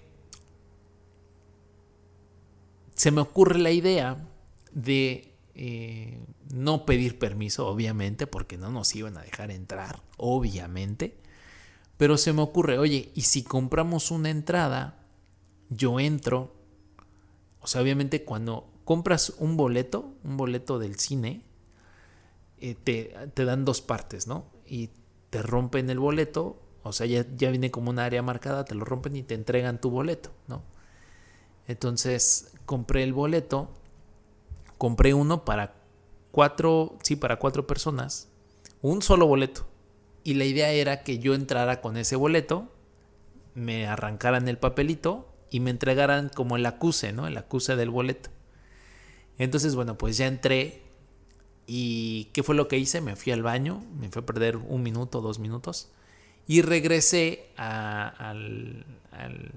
se me ocurre la idea de eh, no pedir permiso, obviamente, porque no nos iban a dejar entrar, obviamente. Pero se me ocurre, oye, ¿y si compramos una entrada? Yo entro. O sea, obviamente cuando compras un boleto, un boleto del cine, eh, te, te, dan dos partes, ¿no? Y te rompen el boleto, o sea, ya, ya viene como un área marcada, te lo rompen y te entregan tu boleto, ¿no? Entonces compré el boleto, compré uno para cuatro, sí, para cuatro personas, un solo boleto. Y la idea era que yo entrara con ese boleto, me arrancaran el papelito y me entregaran como el acuse, ¿no? El acuse del boleto. Entonces, bueno, pues ya entré. ¿Y qué fue lo que hice? Me fui al baño, me fui a perder un minuto, dos minutos. Y regresé al, al,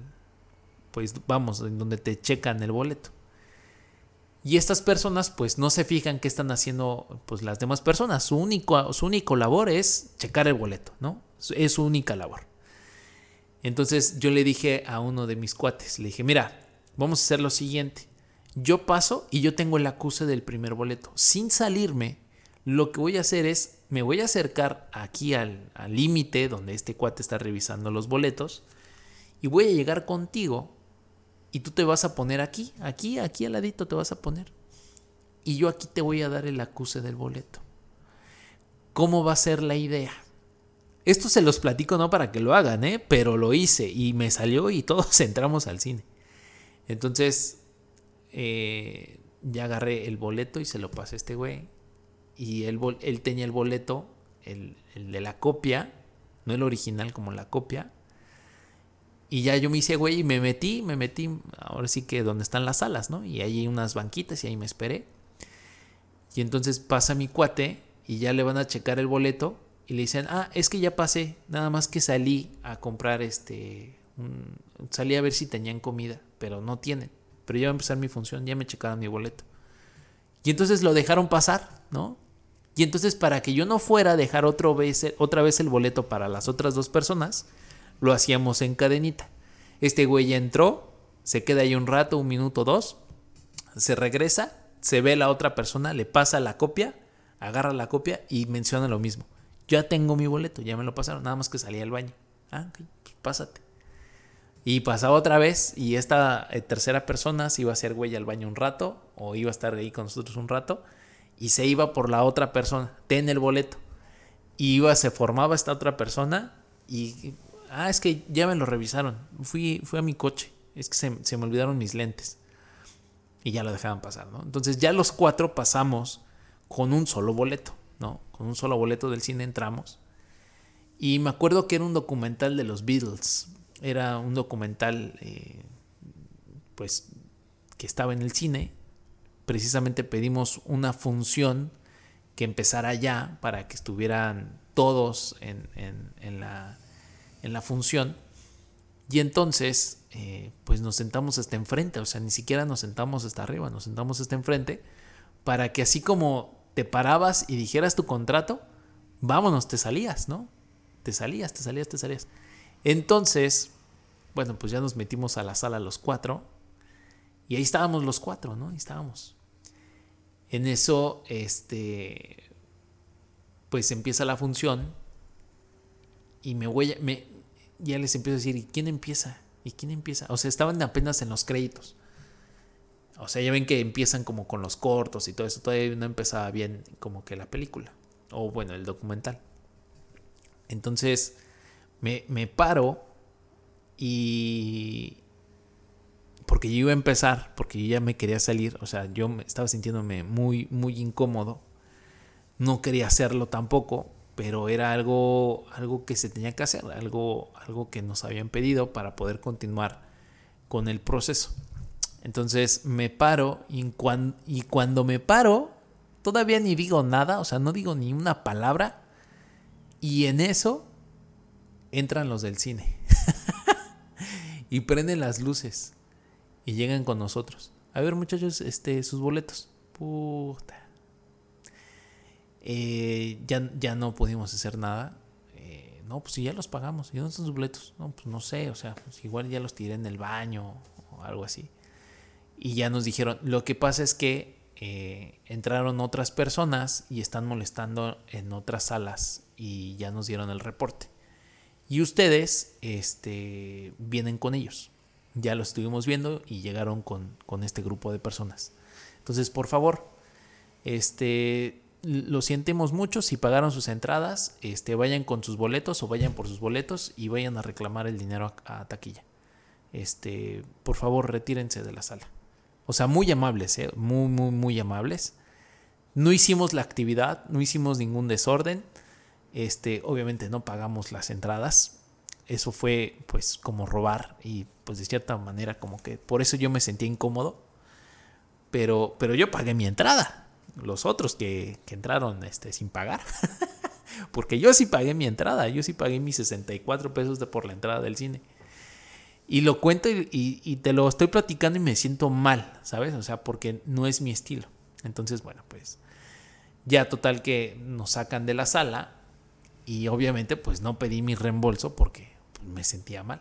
pues vamos, en donde te checan el boleto. Y estas personas pues no se fijan qué están haciendo pues las demás personas. Su único, su único labor es checar el boleto, ¿no? Es su única labor. Entonces yo le dije a uno de mis cuates, le dije, mira, vamos a hacer lo siguiente. Yo paso y yo tengo el acuse del primer boleto. Sin salirme, lo que voy a hacer es, me voy a acercar aquí al límite donde este cuate está revisando los boletos y voy a llegar contigo y tú te vas a poner aquí, aquí, aquí al ladito te vas a poner. Y yo aquí te voy a dar el acuse del boleto. ¿Cómo va a ser la idea? Esto se los platico no para que lo hagan, ¿eh? pero lo hice y me salió y todos entramos al cine. Entonces, eh, ya agarré el boleto y se lo pasé a este güey. Y él, él tenía el boleto, el, el de la copia, no el original como la copia, y ya yo me hice güey y me metí, me metí, ahora sí que donde están las salas, ¿no? Y ahí hay unas banquitas y ahí me esperé. Y entonces pasa mi cuate y ya le van a checar el boleto y le dicen, ah, es que ya pasé, nada más que salí a comprar este, salí a ver si tenían comida, pero no tienen. Pero ya va a empezar mi función, ya me checaron mi boleto. Y entonces lo dejaron pasar, ¿no? Y entonces para que yo no fuera a dejar otra vez, otra vez el boleto para las otras dos personas, lo hacíamos en cadenita. Este güey ya entró, se queda ahí un rato, un minuto, dos, se regresa, se ve la otra persona, le pasa la copia, agarra la copia y menciona lo mismo. Ya tengo mi boleto, ya me lo pasaron, nada más que salí al baño. Ah, pues pásate. Y pasaba otra vez y esta eh, tercera persona se iba a hacer güey al baño un rato o iba a estar ahí con nosotros un rato y se iba por la otra persona, ten el boleto. Y iba, se formaba esta otra persona y Ah, es que ya me lo revisaron. Fui, fui a mi coche. Es que se, me olvidaron mis lentes. Y ya lo dejaban pasar, ¿no? Entonces ya los cuatro pasamos con un solo boleto, ¿no? Con un solo boleto del cine entramos. Y me acuerdo que era un documental de los Beatles. Era un documental, eh, pues, que estaba en el cine. Precisamente pedimos una función que empezara ya para que estuvieran todos en, la, en la función. Y entonces, eh, pues nos sentamos hasta enfrente, o sea, ni siquiera nos sentamos hasta arriba, nos sentamos hasta enfrente, para que así como te parabas y dijeras tu contrato, vámonos, te salías, ¿no? Te salías, te salías, te salías. Entonces, bueno, pues ya nos metimos a la sala los cuatro, y ahí estábamos los cuatro, ¿no? Ahí estábamos. En eso, este, pues empieza la función y me voy, me, ya les empiezo a decir, ¿y quién empieza? ¿Y quién empieza? O sea, estaban apenas en los créditos. O sea, ya ven que empiezan como con los cortos y todo eso. Todavía no empezaba bien como que la película. O bueno, el documental. Entonces, me, me paro y... Porque yo iba a empezar, porque yo ya me quería salir. O sea, yo estaba sintiéndome muy, muy incómodo. No quería hacerlo tampoco pero era algo, algo que se tenía que hacer, algo, algo que nos habían pedido para poder continuar con el proceso. Entonces me paro y, y cuando me paro, todavía ni digo nada, o sea, no digo ni una palabra, y en eso entran los del cine y prenden las luces y llegan con nosotros. A ver, muchachos, este, sus boletos. Puta. Eh, ya, ya no pudimos hacer nada. Eh, no, pues si ya los pagamos. ¿Y dónde están sus boletos? No, pues no sé, o sea, pues igual ya los tiré en el baño o algo así. Y ya nos dijeron, lo que pasa es que eh, entraron otras personas y están molestando en otras salas y ya nos dieron el reporte. Y ustedes este, vienen con ellos. Ya lo estuvimos viendo y llegaron con, con este grupo de personas. Entonces, por favor, este, lo sentimos mucho, si pagaron sus entradas, este, vayan con sus boletos o vayan por sus boletos y vayan a reclamar el dinero a, taquilla. Este, por favor, retírense de la sala. O sea, muy amables, ¿eh? muy, muy, muy amables. No hicimos la actividad, no hicimos ningún desorden. Este, obviamente no pagamos las entradas. Eso fue pues como robar y pues de cierta manera como que por eso yo me sentía incómodo. Pero, pero yo pagué mi entrada los otros que, entraron este, sin pagar. Porque yo sí pagué mi entrada, yo sí pagué mis 64 pesos de por la entrada del cine. Y lo cuento y, te lo estoy platicando y me siento mal, ¿sabes? O sea, porque no es mi estilo. Entonces, bueno, pues ya total que nos sacan de la sala y obviamente pues no pedí mi reembolso porque pues, me sentía mal.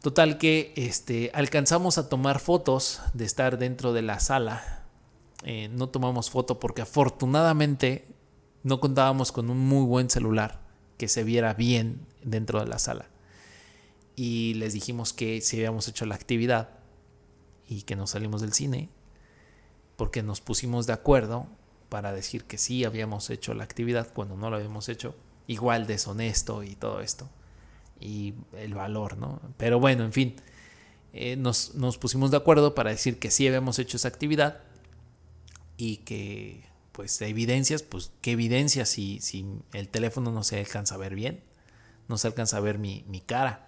Total que este, alcanzamos a tomar fotos de estar dentro de la sala eh, no tomamos foto porque afortunadamente no contábamos con un muy buen celular que se viera bien dentro de la sala. Y les dijimos que si habíamos hecho la actividad y que nos salimos del cine, porque nos pusimos de acuerdo para decir que sí habíamos hecho la actividad cuando no lo habíamos hecho, igual deshonesto y todo esto, y el valor, ¿no? Pero bueno, en fin, eh, nos, nos pusimos de acuerdo para decir que sí habíamos hecho esa actividad y que pues evidencias, pues qué evidencias si, si el teléfono no se alcanza a ver bien, no se alcanza a ver mi, cara.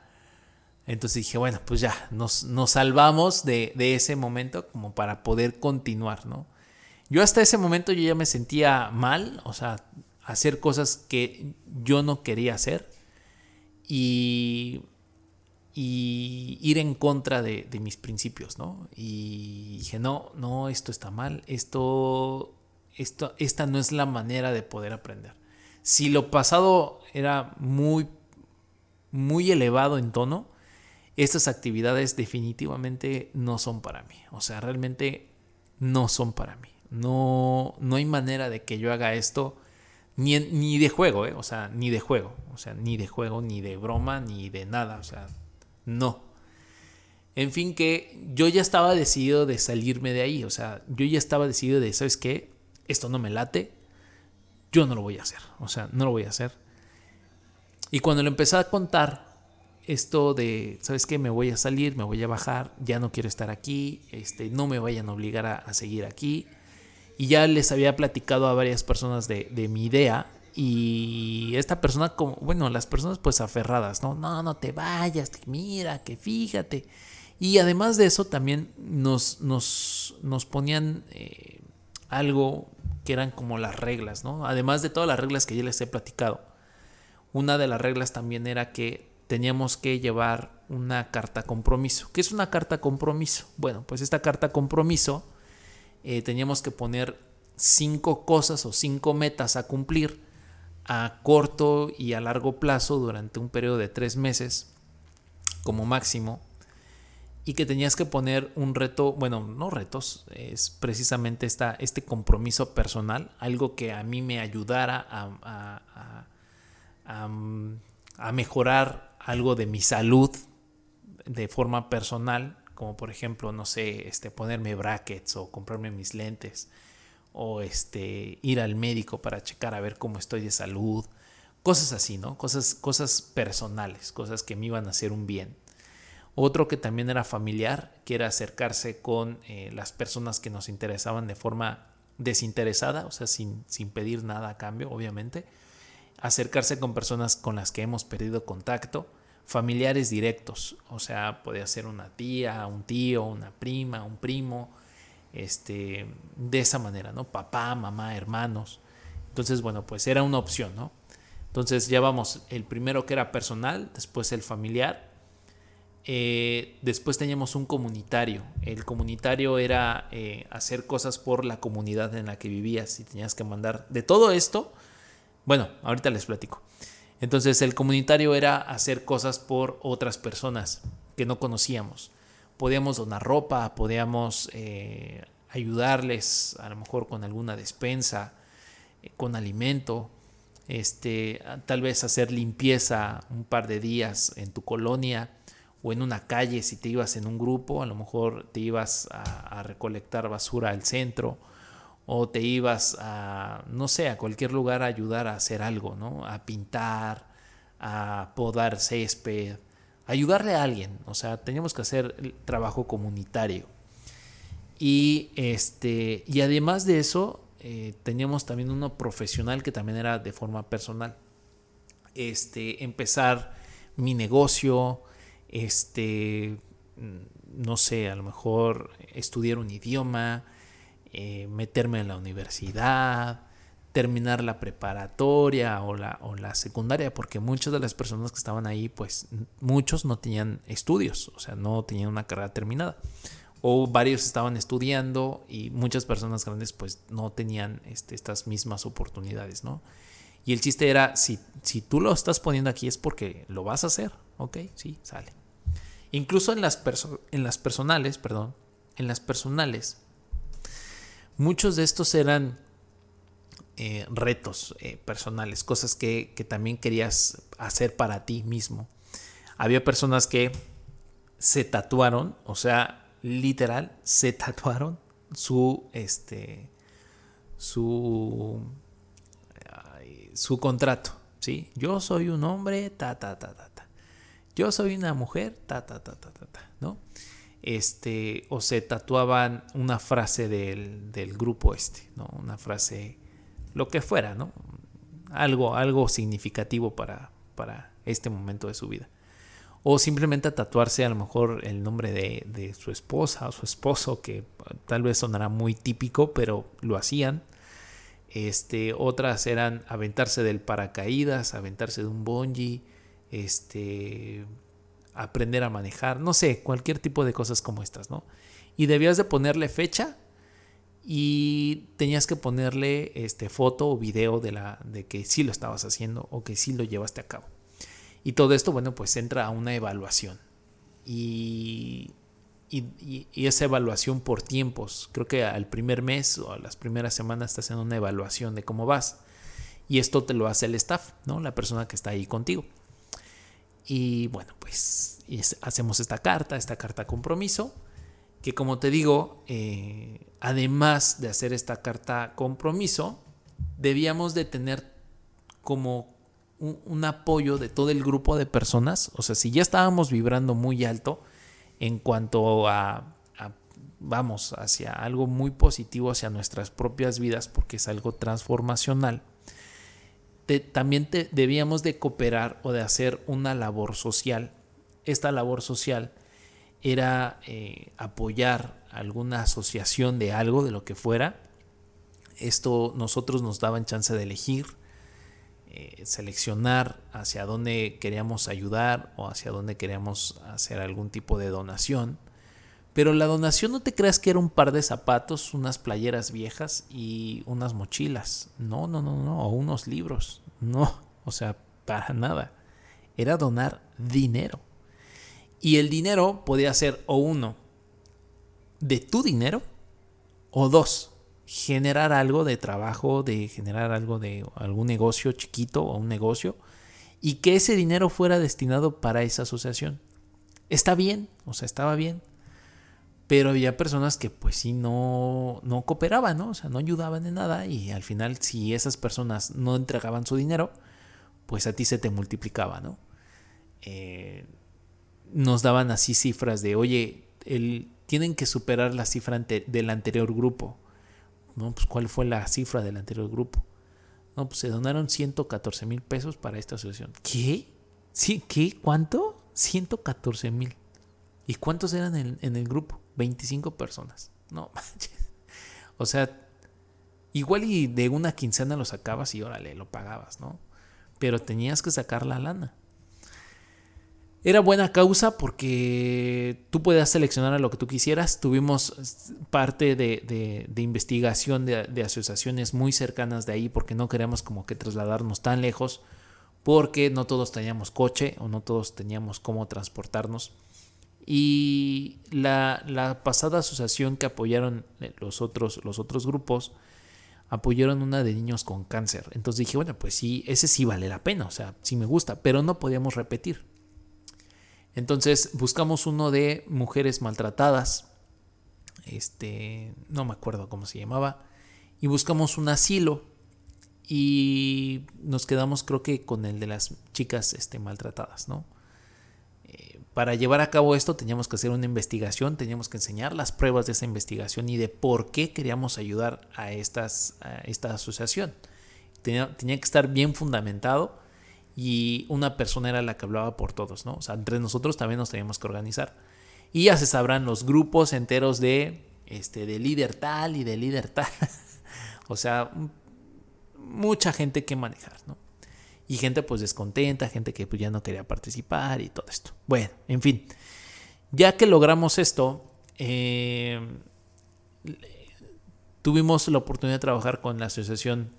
Entonces dije, bueno, pues ya, nos, nos salvamos de, de, ese momento como para poder continuar, ¿no? Yo hasta ese momento yo ya me sentía mal, o sea, hacer cosas que yo no quería hacer y y ir en contra de, mis principios, ¿no? Y dije, no, no, esto está mal, esto, esto, esta no es la manera de poder aprender. Si lo pasado era muy, muy elevado en tono, estas actividades definitivamente no son para mí. O sea, realmente no son para mí. No, no hay manera de que yo haga esto ni, ni de juego, ¿eh? O sea, ni de juego. O sea, ni de juego, ni de broma, ni de nada. O sea, no. En fin, que yo ya estaba decidido de salirme de ahí. O sea, yo ya estaba decidido de, ¿sabes qué? Esto no me late. Yo no lo voy a hacer. O sea, no lo voy a hacer. Y cuando lo empecé a contar, esto de, ¿sabes qué? Me voy a salir, me voy a bajar, ya no quiero estar aquí, este, no me vayan a obligar a, seguir aquí. Y ya les había platicado a varias personas de, mi idea. Y esta persona, como, bueno, las personas pues aferradas, ¿no? No, no te vayas, mira, que fíjate. Y además de eso también nos, nos, nos ponían eh, algo que eran como las reglas, ¿no? Además de todas las reglas que ya les he platicado. Una de las reglas también era que teníamos que llevar una carta compromiso. ¿Qué es una carta compromiso? Bueno, pues esta carta compromiso eh, teníamos que poner cinco cosas o cinco metas a cumplir a corto y a largo plazo durante un periodo de tres meses como máximo y que tenías que poner un reto, bueno, no retos, es precisamente esta, este compromiso personal, algo que a mí me ayudara a, a mejorar algo de mi salud de forma personal, como por ejemplo, no sé, este, ponerme brackets o comprarme mis lentes o este, ir al médico para checar a ver cómo estoy de salud, cosas así, ¿no? Cosas, cosas personales, cosas que me iban a hacer un bien. Otro que también era familiar, que era acercarse con eh, las personas que nos interesaban de forma desinteresada, o sea, sin, sin pedir nada a cambio, obviamente acercarse con personas con las que hemos perdido contacto, familiares directos, o sea, puede ser una tía, un tío, una prima, un primo, este, de esa manera, ¿no? Papá, mamá, hermanos. Entonces, bueno, pues era una opción, ¿no? Entonces ya vamos, el primero que era personal, después el familiar, eh, después teníamos un comunitario. El comunitario era eh, hacer cosas por la comunidad en la que vivías y tenías que mandar de todo esto bueno, ahorita les platico. Entonces el comunitario era hacer cosas por otras personas que no conocíamos. Podíamos donar ropa, podíamos eh, ayudarles a lo mejor con alguna despensa, eh, con alimento, este, tal vez hacer limpieza un par de días en tu colonia o en una calle si te ibas en un grupo, a lo mejor te ibas a, a recolectar basura al centro o te ibas a, no sé, a cualquier lugar a ayudar a hacer algo, ¿no? A pintar, a podar césped, ayudarle a alguien, o sea, teníamos que hacer el trabajo comunitario. Y, este, y además de eso, eh, teníamos también uno profesional que también era de forma personal. Este, empezar mi negocio, este, no sé, a lo mejor estudiar un idioma, eh, meterme en la universidad, terminar la preparatoria o la, o la secundaria, porque muchas de las personas que estaban ahí, pues muchos no tenían estudios, o sea, no tenían una carrera terminada. O varios estaban estudiando y muchas personas grandes pues no tenían este, estas mismas oportunidades, ¿no? Y el chiste era, si, si tú lo estás poniendo aquí es porque lo vas a hacer, ¿ok? Sí, sale. Incluso en las, en las personales, perdón, en las personales, Muchos de estos eran eh, retos eh, personales, cosas que, también querías hacer para ti mismo. Había personas que se tatuaron, o sea, literal, se tatuaron su, este, su, su contrato, ¿sí? Yo soy un hombre, ta, ta, ta, ta, ta. Yo soy una mujer, ta, ta, ta, ta, ta, ¿no? este, o se tatuaban una frase del, grupo este, ¿no? Una frase, lo que fuera, ¿no? Algo, algo significativo para, para este momento de su vida. O simplemente tatuarse a lo mejor el nombre de, su esposa o su esposo, que tal vez sonará muy típico, pero lo hacían. Este, otras eran aventarse del paracaídas, aventarse de un bungee, este, aprender a manejar, no sé, cualquier tipo de cosas como estas, ¿no? Y debías de ponerle fecha y tenías que ponerle este, foto o video de, la, de que sí lo estabas haciendo o que sí lo llevaste a cabo. Y todo esto, bueno, pues entra a una evaluación. Y, y, esa evaluación por tiempos, creo que al primer mes o a las primeras semanas estás haciendo una evaluación de cómo vas. Y esto te lo hace el staff, ¿no? La persona que está ahí contigo. Y bueno, pues hacemos esta carta, esta carta compromiso, que como te digo, eh, además de hacer esta carta compromiso, debíamos de tener como un, apoyo de todo el grupo de personas. O sea, si ya estábamos vibrando muy alto en cuanto a, vamos, hacia algo muy positivo, hacia nuestras propias vidas, porque es algo transformacional, también debíamos de cooperar o de hacer una labor social. Esta labor social era eh, apoyar alguna asociación de algo, de lo que fuera. Esto nosotros nos daban chance de elegir eh, seleccionar hacia dónde queríamos ayudar o hacia dónde queríamos hacer algún tipo de donación. Pero la donación no te creas que era un par de zapatos, unas playeras viejas y unas mochilas. No, no, no, no. O unos libros. No, o sea, para nada. Era donar dinero. Y el dinero podía ser o uno de tu dinero o dos generar algo de trabajo, de generar algo de algún negocio chiquito o un negocio y que ese dinero fuera destinado para esa asociación. Está bien, o sea, estaba bien. Pero había personas que pues sí no, no cooperaban, ¿no? O sea, no ayudaban en nada y al final si esas personas no entregaban su dinero, pues a ti se te multiplicaba, ¿no? Eh, nos daban así cifras de, oye, el, tienen que superar la cifra del anterior grupo no, pues ¿cuál fue la cifra del anterior grupo? No, pues se donaron 114 mil pesos para esta asociación. ¿Qué? ¿Sí? ¿Qué? ¿Cuánto? 114 mil. ¿Y cuántos eran en, en, el grupo? 25 personas. No manches. O sea, igual y de una quincena lo sacabas y órale, lo pagabas, ¿no? Pero tenías que sacar la lana. Era buena causa porque tú podías seleccionar a lo que tú quisieras. Tuvimos parte de, investigación de, asociaciones muy cercanas de ahí porque no queríamos como que trasladarnos tan lejos porque no todos teníamos coche o no todos teníamos cómo transportarnos. Y la, pasada asociación que apoyaron los otros, los otros grupos apoyaron una de niños con cáncer. Entonces dije, bueno, pues sí, ese sí vale la pena, o sea, sí me gusta, pero no podíamos repetir. Entonces buscamos uno de mujeres maltratadas, este, no me acuerdo cómo se llamaba, y buscamos un asilo y nos quedamos creo que con el de las chicas este, maltratadas, ¿no? Eh, para llevar a cabo esto teníamos que hacer una investigación, teníamos que enseñar las pruebas de esa investigación y de por qué queríamos ayudar a, estas, a esta asociación. tenía que estar bien fundamentado y una persona era la que hablaba por todos, ¿no? O sea, entre nosotros también nos teníamos que organizar. Y ya se sabrán los grupos enteros de, este, de líder tal y de líder tal. o sea, mucha gente que manejar, ¿no? Y gente pues descontenta, gente que pues, ya no quería participar y todo esto. Bueno, en fin, ya que logramos esto, eh, tuvimos la oportunidad de trabajar con la Asociación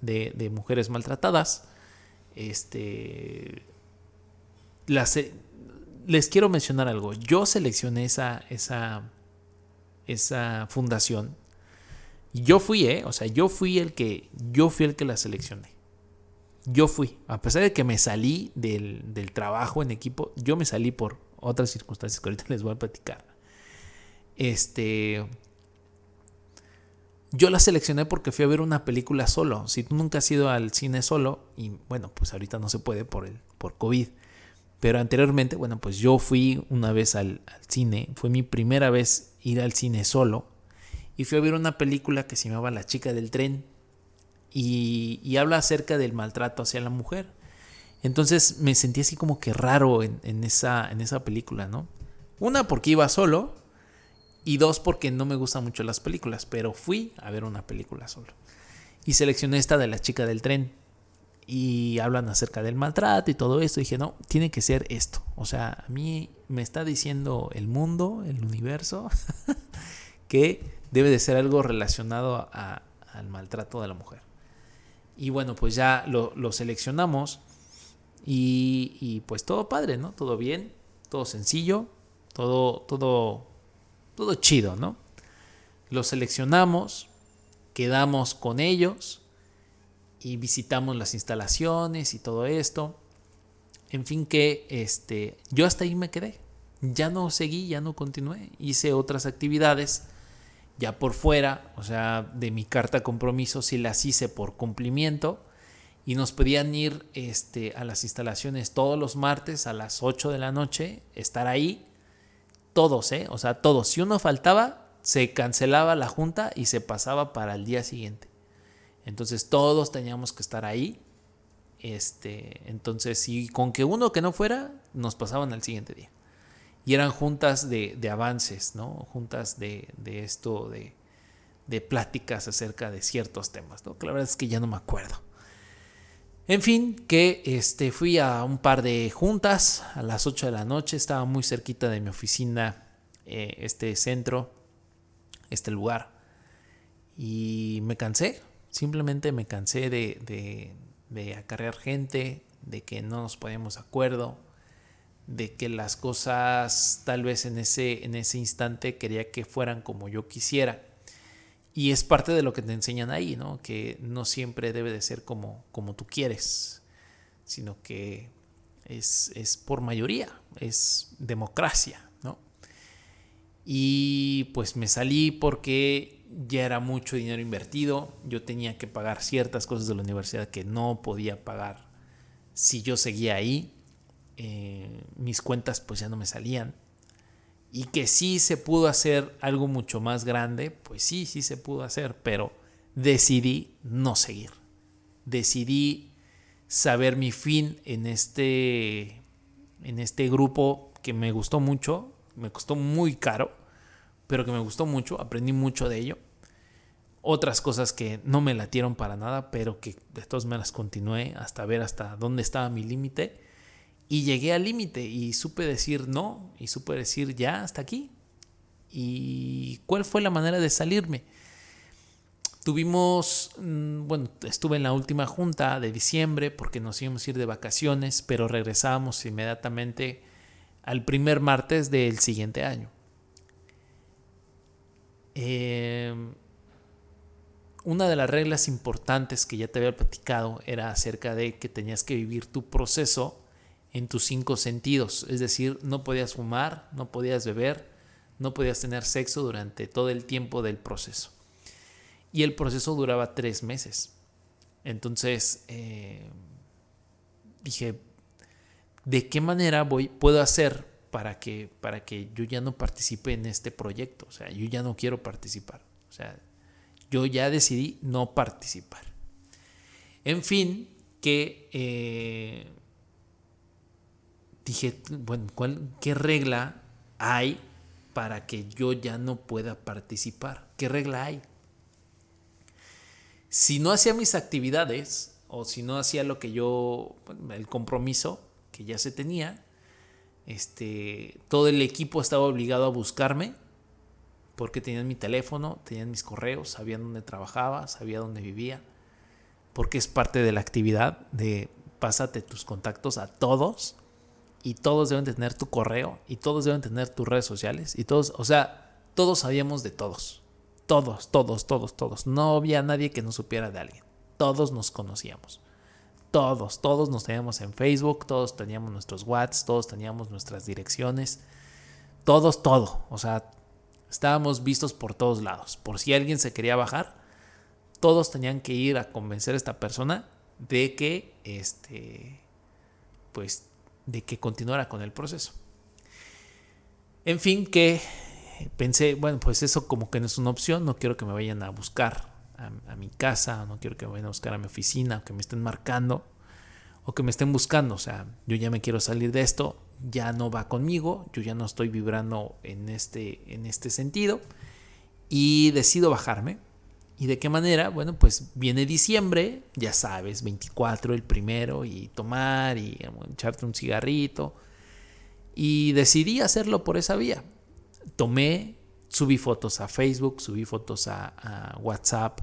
de, de Mujeres Maltratadas este. les quiero mencionar algo. Yo seleccioné esa, esa, esa fundación. Yo fui, ¿eh? O sea, yo fui el que, yo fui el que la seleccioné. Yo fui. A pesar de que me salí del, del trabajo en equipo, yo me salí por otras circunstancias que ahorita les voy a platicar. Este yo la seleccioné porque fui a ver una película solo. Si tú nunca has ido al cine solo, y bueno, pues ahorita no se puede por, el, por COVID. Pero anteriormente, bueno, pues yo fui una vez al, cine. Fue mi primera vez ir al cine solo. Y fui a ver una película que se llamaba La chica del tren. Y, habla acerca del maltrato hacia la mujer. Entonces me sentí así como que raro en, esa, en esa película, ¿no? Una porque iba solo y dos porque no me gustan mucho las películas, pero fui a ver una película solo. Y seleccioné esta de la chica del tren. Y hablan acerca del maltrato y todo esto. Y dije, no, tiene que ser esto. O sea, a mí me está diciendo el mundo, el universo, que debe de ser algo relacionado al maltrato de la mujer. Y bueno, pues ya lo, seleccionamos. Y, y, pues todo padre, ¿no? Todo bien, todo sencillo, todo, todo todo chido, ¿no? Los seleccionamos, quedamos con ellos y visitamos las instalaciones y todo esto. En fin, que este, yo hasta ahí me quedé. Ya no seguí, ya no continué. Hice otras actividades ya por fuera, o sea, de mi carta compromiso, sí las hice por cumplimiento. y nos pedían ir este, a las instalaciones todos los martes a las 8 de la noche, estar ahí, todos, ¿eh? O sea, todos. Si uno faltaba, se cancelaba la junta y se pasaba para el día siguiente. Entonces todos teníamos que estar ahí. Este, entonces, si con que uno que no fuera, nos pasaban al siguiente día. Y eran juntas de, avances, ¿no? Juntas de, de esto, de, de pláticas acerca de ciertos temas, ¿no? la verdad es que ya no me acuerdo. En fin, que este, fui a un par de juntas a las 8 de la noche, estaba muy cerquita de mi oficina, eh, este centro, este lugar, y me cansé, simplemente me cansé de, de, de acarrear gente, de que no nos poníamos acuerdo, de que las cosas tal vez en ese, en ese instante quería que fueran como yo quisiera y es parte de lo que te enseñan ahí, ¿no? Que no siempre debe de ser como, como tú quieres, sino que es, es por mayoría, es democracia, ¿no? Y pues me salí porque ya era mucho dinero invertido, yo tenía que pagar ciertas cosas de la universidad que no podía pagar si yo seguía ahí, eh, mis cuentas pues ya no me salían y que sí se pudo hacer algo mucho más grande, pues sí, sí se pudo hacer, pero decidí no seguir. Decidí saber mi fin en este, en este grupo que me gustó mucho, me costó muy caro, pero que me gustó mucho, aprendí mucho de ello. Otras cosas que no me latieron para nada, pero que de todas maneras continué hasta ver hasta dónde estaba mi límite y llegué al límite y supe decir no y supe decir ya hasta aquí. ¿Y cuál fue la manera de salirme? Tuvimos, mm, bueno, estuve en la última junta de diciembre porque nos íbamos a ir de vacaciones, pero regresábamos inmediatamente al primer martes del siguiente año. Em, una de las reglas importantes que ya te había platicado era acerca de que tenías que vivir tu proceso en tus cinco sentidos, es decir, no podías fumar, no podías beber, no podías tener sexo durante todo el tiempo del proceso. Y el proceso duraba tres meses. Entonces eh, dije, ¿de qué manera voy, puedo hacer para que, para que yo ya no participe en este proyecto? O sea, yo ya no quiero participar. O sea, yo ya decidí no participar. En fin, que eh, dije, bueno, ¿cuál, ¿qué regla hay para que yo ya no pueda participar? ¿Qué regla hay? Si no hacía mis actividades o si no hacía lo que yo, el compromiso que ya se tenía, este, todo el equipo estaba obligado a buscarme porque tenían mi teléfono, tenían mis correos, sabían dónde trabajaba, sabía dónde vivía, porque es parte de la actividad de pásate tus contactos a todos y todos deben tener tu correo y todos deben tener tus redes sociales y todos, o sea, todos sabíamos de todos. Todos, todos, todos, todos. No había nadie que no supiera de alguien. Todos nos conocíamos. Todos, todos nos teníamos en Facebook, todos teníamos nuestros WhatsApp, todos teníamos nuestras direcciones. Todos, todo. O sea, estábamos vistos por todos lados. Por si alguien se quería bajar, todos tenían que ir a convencer a esta persona de que este pues de que continuara con el proceso. En fin, que pensé, bueno, pues eso como que no es una opción, no quiero que me vayan a buscar a, mi casa, no quiero que me vayan a buscar a mi oficina, o que me estén marcando, o que me estén buscando, o sea, yo ya me quiero salir de esto, ya no va conmigo, yo ya no estoy vibrando en este, en este sentido, y decido bajarme. ¿Y de qué manera? Bueno, pues viene diciembre, ya sabes, 24 el primero, y tomar y echarte un cigarrito. Y decidí hacerlo por esa vía. Tomé, subí fotos a Facebook, subí fotos a, WhatsApp,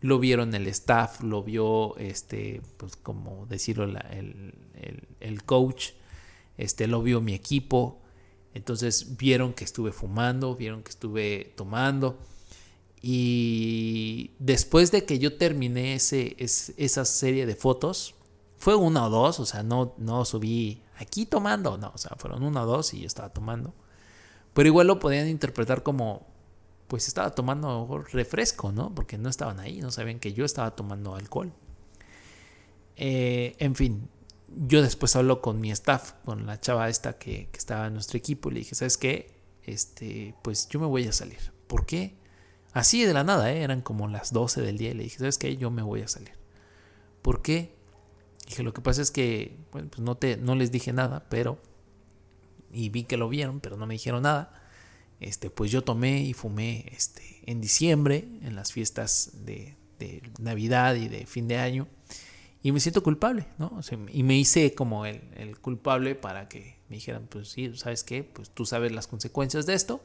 lo vieron el staff, lo vio, este, pues como decirlo, el, el coach, este, lo vio mi equipo. Entonces vieron que estuve fumando, vieron que estuve tomando y después de que yo terminé ese, esa serie de fotos, fue una o dos, o sea, no, no subí aquí tomando, no, o sea, fueron una o dos y yo estaba tomando. Pero igual lo podían interpretar como, pues estaba tomando refresco, ¿no? Porque no estaban ahí, no sabían que yo estaba tomando alcohol. eh, en fin, yo después hablo con mi staff, con la chava esta que, que, estaba en nuestro equipo y le dije, ¿sabes qué? Este, pues yo me voy a salir. ¿Por qué? Así de la nada, ¿eh? eran como las 12 del día y le dije, ¿sabes qué? Yo me voy a salir. ¿Por qué? Dije, lo que pasa es que, pues no, te, no les dije nada, pero, y vi que lo vieron, pero no me dijeron nada. Este, pues yo tomé y fumé este, en diciembre, en las fiestas de, de Navidad y de fin de año, y me siento culpable, ¿no? y me hice como el, el, culpable para que me dijeran, pues sí, ¿sabes qué? Pues tú sabes las consecuencias de esto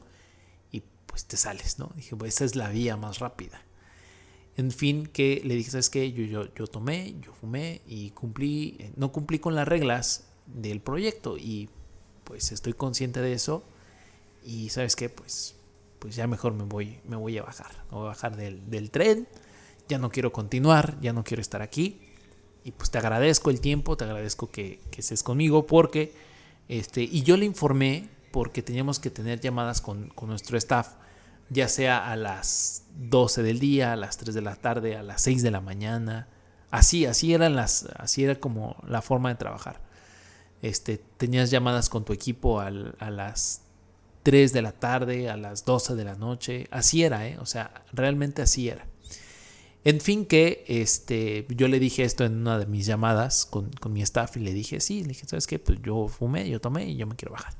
pues te sales, ¿no? Dije, pues esa es la vía más rápida. En fin, que le dije, ¿sabes qué? Yo, tomé, yo fumé y cumplí, eh, no cumplí con las reglas del proyecto y pues estoy consciente de eso y ¿sabes qué? Pues, pues ya mejor me voy, me voy a bajar, me voy a bajar del, del tren, ya no quiero continuar, ya no quiero estar aquí y pues te agradezco el tiempo, te agradezco que, que estés conmigo porque, este, y yo le informé porque teníamos que tener llamadas con, con nuestro staff ya sea a las 12 del día, a las 3 de la tarde, a las 6 de la mañana. Así, así eran las, así era como la forma de trabajar. Este, tenías llamadas con tu equipo a las 3 de la tarde, a las 12 de la noche. Así era, ¿eh? O sea, realmente así era. En fin, que este, yo le dije esto en una de mis llamadas con, con mi staff y le dije, sí, le dije, ¿sabes qué? Pues yo fumé, yo tomé y yo me quiero bajar.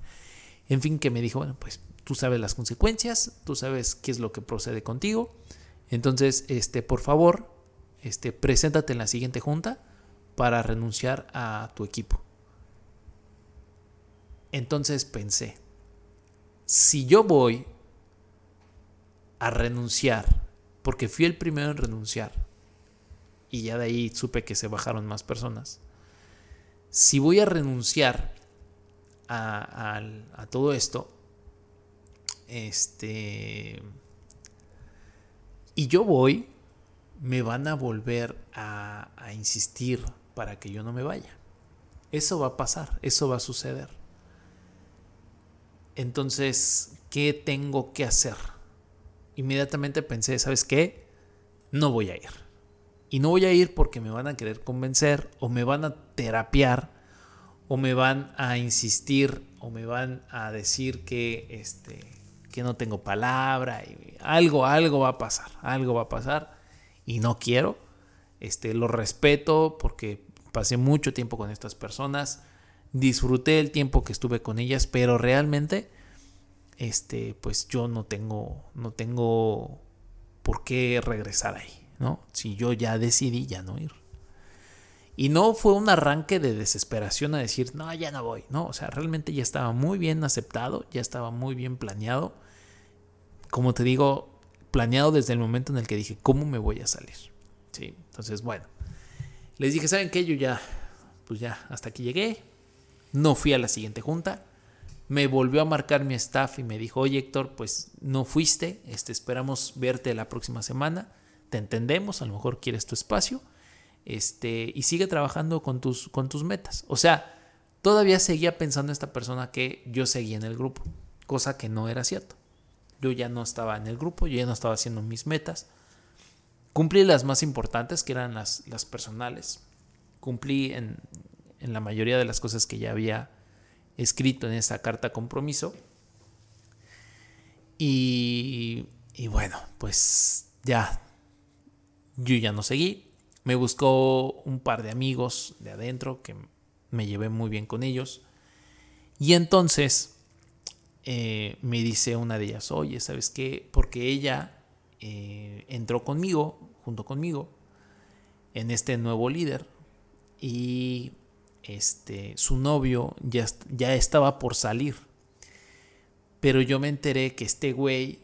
En fin, que me dijo, bueno, pues tú sabes las consecuencias, tú sabes qué es lo que procede contigo. Entonces, este, por favor, este, preséntate en la siguiente junta para renunciar a tu equipo. Entonces pensé, si yo voy a renunciar, porque fui el primero en renunciar, y ya de ahí supe que se bajaron más personas, si voy a renunciar a, a todo esto, este. Y yo voy, me van a volver a, insistir para que yo no me vaya. Eso va a pasar, eso va a suceder. Entonces, ¿qué tengo que hacer? Inmediatamente pensé, ¿sabes qué? No voy a ir. Y no voy a ir porque me van a querer convencer o me van a terapiar o me van a insistir o me van a decir que este que no tengo palabra, y algo, algo va a pasar, algo va a pasar y no quiero. Este, lo respeto porque pasé mucho tiempo con estas personas, disfruté el tiempo que estuve con ellas, pero realmente, este, pues yo no tengo, no tengo por qué regresar ahí, ¿no? Si yo ya decidí ya no ir. Y no fue un arranque de desesperación a decir, no, ya no voy, no, o sea, realmente ya estaba muy bien aceptado, ya estaba muy bien planeado como te digo, planeado desde el momento en el que dije, ¿cómo me voy a salir? ¿Sí? Entonces, bueno, les dije, ¿saben qué? Yo ya, pues ya, hasta aquí llegué. No fui a la siguiente junta. Me volvió a marcar mi staff y me dijo, oye Héctor, pues no fuiste, este, esperamos verte la próxima semana. Te entendemos, a lo mejor quieres tu espacio. Este, y sigue trabajando con tus, con tus metas. O sea, todavía seguía pensando esta persona que yo seguía en el grupo, cosa que no era cierto. Yo ya no estaba en el grupo, yo ya no estaba haciendo mis metas. Cumplí las más importantes, que eran las, las personales. Cumplí en, en la mayoría de las cosas que ya había escrito en esa carta compromiso. Y, y, bueno, pues ya, yo ya no seguí. Me buscó un par de amigos de adentro que me llevé muy bien con ellos. Y entonces eh, me dice una de ellas, oye, ¿sabes qué? Porque ella eh, entró conmigo, junto conmigo, en este nuevo líder y este, su novio ya, ya estaba por salir. Pero yo me enteré que este güey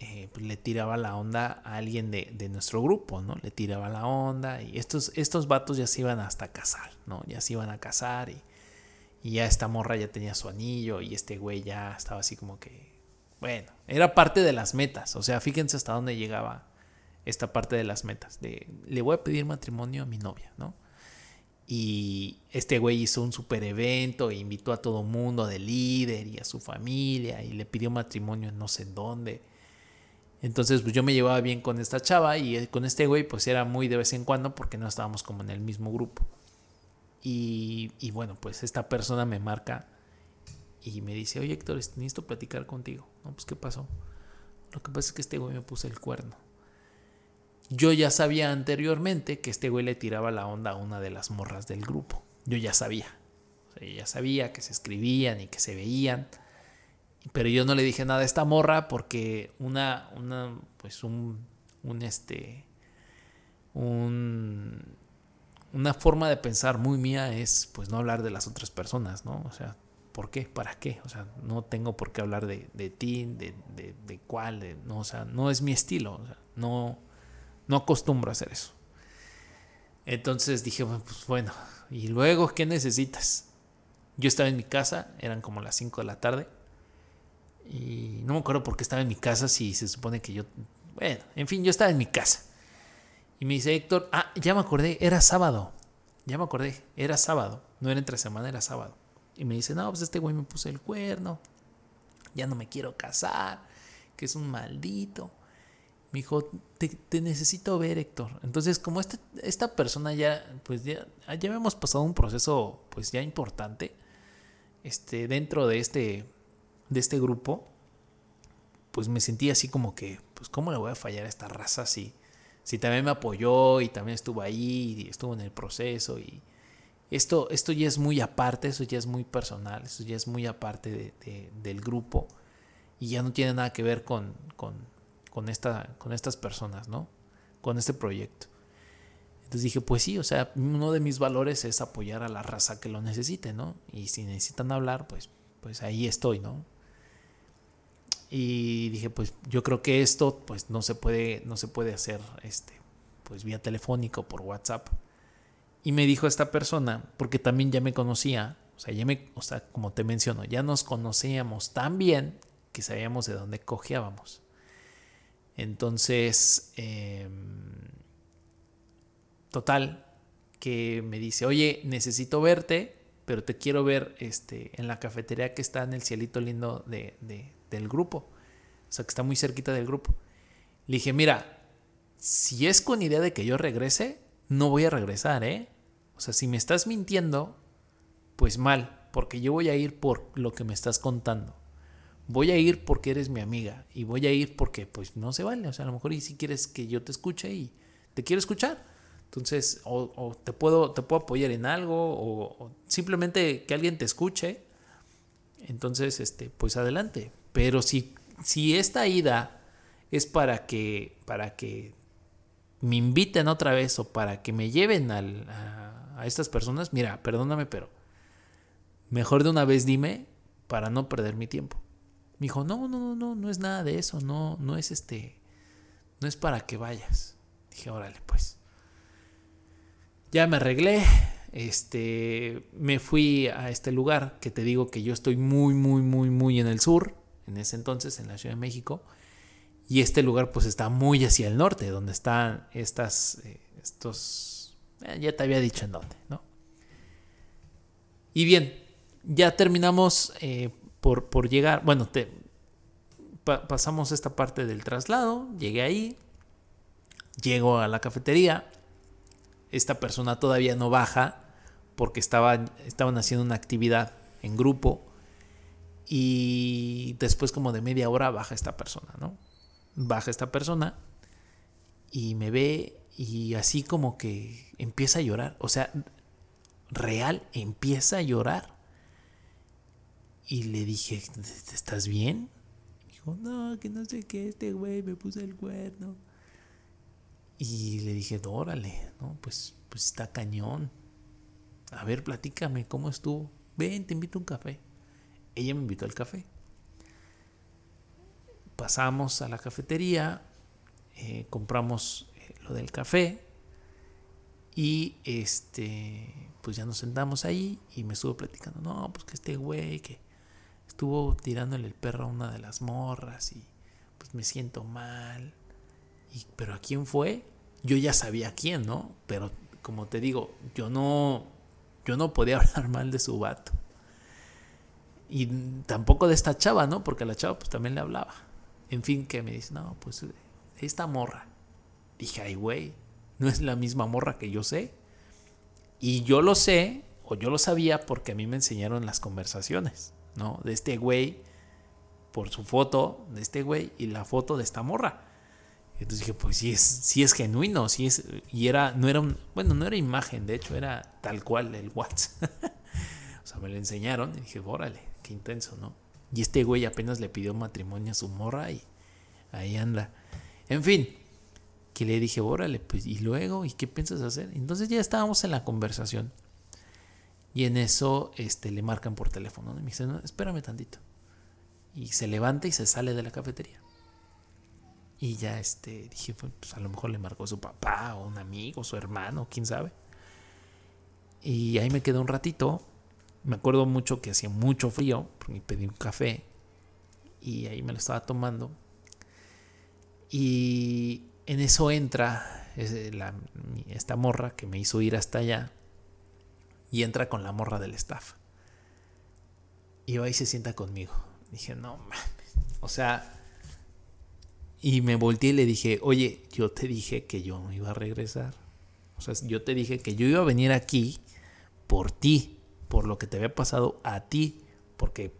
eh, pues, le tiraba la onda a alguien de, de, nuestro grupo, ¿no? Le tiraba la onda y estos, estos vatos ya se iban hasta casar, ¿no? Ya se iban a casar y y ya esta morra ya tenía su anillo y este güey ya estaba así como que, bueno, era parte de las metas. O sea, fíjense hasta dónde llegaba esta parte de las metas. De, le voy a pedir matrimonio a mi novia, ¿no? Y este güey hizo un super evento e invitó a todo mundo de líder y a su familia y le pidió matrimonio en no sé dónde. Entonces, pues yo me llevaba bien con esta chava y con este güey, pues era muy de vez en cuando porque no estábamos como en el mismo grupo. Y, bueno, pues esta persona me marca y me dice, oye Héctor, necesito platicar contigo. No, pues ¿qué pasó? Lo que pasa es que este güey me puso el cuerno. Yo ya sabía anteriormente que este güey le tiraba la onda a una de las morras del grupo. Yo ya sabía. O sea, yo ya sabía que se escribían y que se veían. Pero yo no le dije nada a esta morra porque una, una, pues un, un este, un, una forma de pensar muy mía es pues no hablar de las otras personas, ¿no? O sea, ¿por qué? ¿Para qué? O sea, no tengo por qué hablar de, de ti, de, de, de cuál, no, o sea, no es mi estilo, no, no acostumbro a hacer eso. Entonces dije, pues bueno, ¿y luego qué necesitas? Yo estaba en mi casa, eran como las 5 de la tarde. Y no me acuerdo por qué estaba en mi casa si se supone que yo... Bueno, en fin, yo estaba en mi casa. Y me dice Héctor, ah, ya me acordé, era sábado. Ya me acordé, era sábado. No era entre semana, era sábado. Y me dice, no, pues este güey me puso el cuerno. Ya no me quiero casar. Que es un maldito. Me dijo, te, necesito ver, Héctor. Entonces, como este, esta persona ya, pues ya, ya hemos pasado un proceso, pues ya importante, este, dentro de este, de este grupo, pues me sentí así como que, pues, ¿cómo le voy a fallar a esta raza si, si también me apoyó y también estuvo ahí y estuvo en el proceso y esto, esto ya es muy aparte, eso ya es muy personal, eso ya es muy aparte del grupo y ya no tiene nada que ver con, con con, esta, con estas personas, ¿no? Con este proyecto. Entonces dije, pues sí, o sea, uno de mis valores es apoyar a la raza que lo necesite, ¿no? Y si necesitan hablar, pues, pues ahí estoy, ¿no? Y dije, pues yo creo que esto, pues no se puede, no se puede hacer, este, pues vía telefónico, por WhatsApp. Y me dijo esta persona, porque también ya me conocía, o sea, ya me, o sea, como te menciono, ya nos conocíamos tan bien que sabíamos de dónde cojeábamos. Entonces, em, total, que me dice, oye, necesito verte, pero te quiero ver este, en la cafetería que está en el cielito lindo de, del grupo. O sea, que está muy cerquita del grupo. Le dije, mira, si es con idea de que yo regrese, no voy a regresar, ¿eh? O sea, si me estás mintiendo, pues mal, porque yo voy a ir por lo que me estás contando voy a ir porque eres mi amiga y voy a ir porque pues no se vale, o sea, a lo mejor y si quieres que yo te escuche y te quiero escuchar, entonces o, te, puedo, te puedo apoyar en algo o, simplemente que alguien te escuche, entonces este, pues adelante, pero si, si esta ida es para que, para que me inviten otra vez o para que me lleven a, a estas personas, mira, perdóname, pero mejor de una vez dime para no perder mi tiempo. Me dijo, no, no, no, no, no es nada de eso, no, no es este, no es para que vayas. Dije, órale, pues. Ya me arreglé, este, me fui a este lugar que te digo que yo estoy muy, muy, muy, muy en el sur, en ese entonces, en la Ciudad de México. Y este lugar pues está muy hacia el norte, donde están estas, eh, estos, eh, ya te había dicho en dónde, ¿no? Y bien, ya terminamos eh, por, llegar, bueno, te, pasamos esta parte del traslado, llegué ahí, llego a la cafetería, esta persona todavía no baja porque estaban, estaban haciendo una actividad en grupo y después como de media hora baja esta persona, ¿no? Baja esta persona y me ve y así como que empieza a llorar, o sea, real empieza a llorar y le dije, ¿estás bien? dijo, no, que no sé qué, este güey me puso el cuerno. Y le dije, órale, no, pues, pues está cañón. A ver, platícame, ¿cómo estuvo? Ven, te invito a un café. Ella me invitó al café. Pasamos a la cafetería, eh, compramos eh, lo del café y este, pues ya nos sentamos ahí y me estuvo platicando, no, pues que este güey, que estuvo tirándole el perro a una de las morras y pues me siento mal. Y, pero ¿a quién fue? Yo ya sabía quién, ¿no? Pero como te digo, yo no, yo no podía hablar mal de su vato. Y tampoco de esta chava, ¿no? Porque la chava pues también le hablaba. En fin, que me dice, no, pues esta morra. Dije, ay, güey, no es la misma morra que yo sé. Y yo lo sé, o yo lo sabía porque a mí me enseñaron las conversaciones, ¿no? De este güey, por su foto de este güey y la foto de esta morra. Entonces dije, pues sí es, sí es genuino, sí es, y era, no era un, bueno, no era imagen, de hecho era tal cual el WhatsApp. o sea, me lo enseñaron y dije, órale, qué intenso, ¿no? Y este güey apenas le pidió matrimonio a su morra y ahí anda. En fin, que le dije, órale, pues, ¿y luego? ¿Y qué piensas hacer? Entonces ya estábamos en la conversación. Y en eso este, le marcan por teléfono. Y me dice, no, espérame tantito. Y se levanta y se sale de la cafetería. Y ya este, dije, pues, pues a lo mejor le marcó su papá o un amigo, su hermano, quién sabe. Y ahí me quedé un ratito. Me acuerdo mucho que hacía mucho frío, porque pedí un café. Y ahí me lo estaba tomando. Y en eso entra esta morra que me hizo ir hasta allá. Y entra con la morra del staff. Y va y se sienta conmigo. Dije, no mames. O sea, y me volteé y le dije, oye, yo te dije que yo no iba a regresar. O sea, yo te dije que yo iba a venir aquí por ti, por lo que te había pasado a ti, porque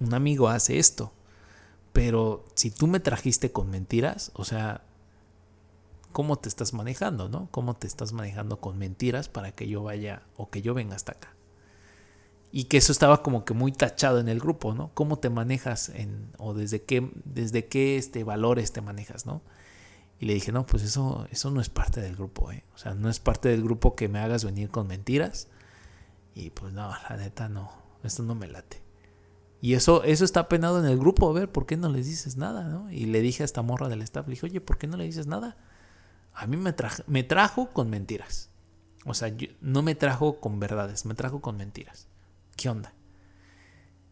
un amigo hace esto. Pero si tú me trajiste con mentiras, o sea, ¿cómo te estás manejando, no? ¿Cómo te estás manejando con mentiras para que yo vaya o que yo venga hasta acá? y que eso estaba como que muy tachado en el grupo, ¿no? ¿Cómo te manejas en, o desde qué, desde qué este, valores te manejas, ¿no? Y le dije, no, pues eso, eso no es parte del grupo, ¿eh? O sea, no es parte del grupo que me hagas venir con mentiras. Y pues no, la neta no, esto no me late. Y eso, eso está penado en el grupo, a ver, ¿por qué no les dices nada, no? Y le dije a esta morra del staff, le dije, oye, ¿por qué no le dices nada? A mí me, me trajo con mentiras. O sea, no me trajo con verdades, me trajo con mentiras. ¿qué onda?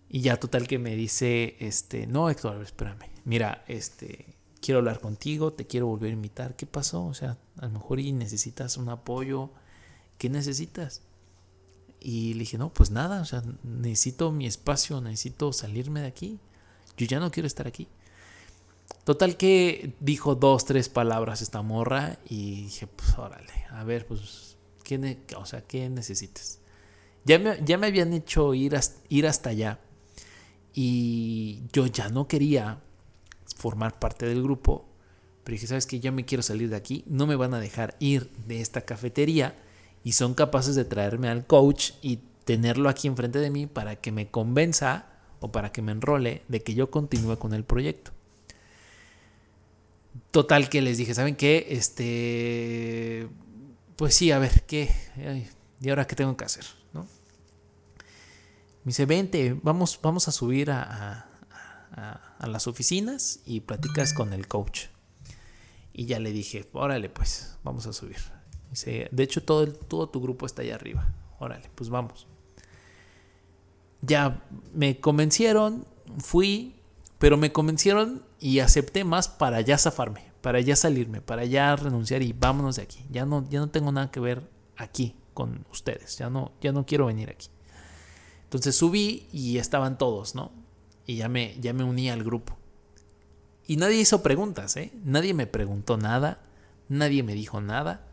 Y ya total que me dice, este, no, Héctor, espérame, mira, este, quiero hablar contigo, te quiero volver a invitar, ¿qué pasó? O sea, a lo mejor y necesitas un apoyo, ¿qué necesitas? Y le dije, no, pues nada, o sea, necesito mi espacio, necesito salirme de aquí, yo ya no quiero estar aquí. Total que dijo dos, tres palabras esta morra y dije, pues órale, a ver, pues, ¿qué, o sea, ¿qué necesitas? Ya me, ya me habían hecho ir, ir hasta allá y yo ya no quería formar parte del grupo, pero dije, ¿sabes qué? Ya me quiero salir de aquí, no me van a dejar ir de esta cafetería y son capaces de traerme al coach y tenerlo aquí enfrente de mí para que me convenza o para que me enrole de que yo continúe con el proyecto. Total que les dije, ¿saben qué? Este, pues sí, a ver, ¿qué? ¿Y ahora qué tengo que hacer? Me dice, vente, vamos, vamos a subir a, las oficinas y platicas con el coach. Y ya le dije, órale, pues, vamos a subir. Dice, de hecho, todo, todo tu grupo está allá arriba. Órale, pues vamos. Ya me convencieron, fui, pero me convencieron y acepté más para ya zafarme, para ya salirme, para ya renunciar y vámonos de aquí. Ya no, ya no tengo nada que ver aquí con ustedes. Ya no, ya no quiero venir aquí. Entonces subí y estaban todos, ¿no? Y ya me, ya me uní al grupo. Y nadie hizo preguntas, ¿eh? Nadie me preguntó nada, nadie me dijo nada,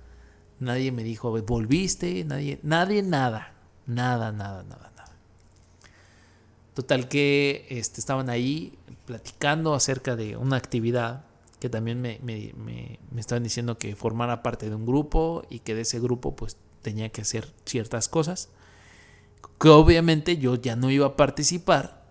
nadie me dijo, ¿volviste? Nadie, nadie, nada, nada, nada, nada, nada. Total que este, estaban ahí platicando acerca de una actividad que también me, me, me, estaban diciendo que formara parte de un grupo y que de ese grupo pues tenía que hacer ciertas cosas que obviamente yo ya no iba a participar,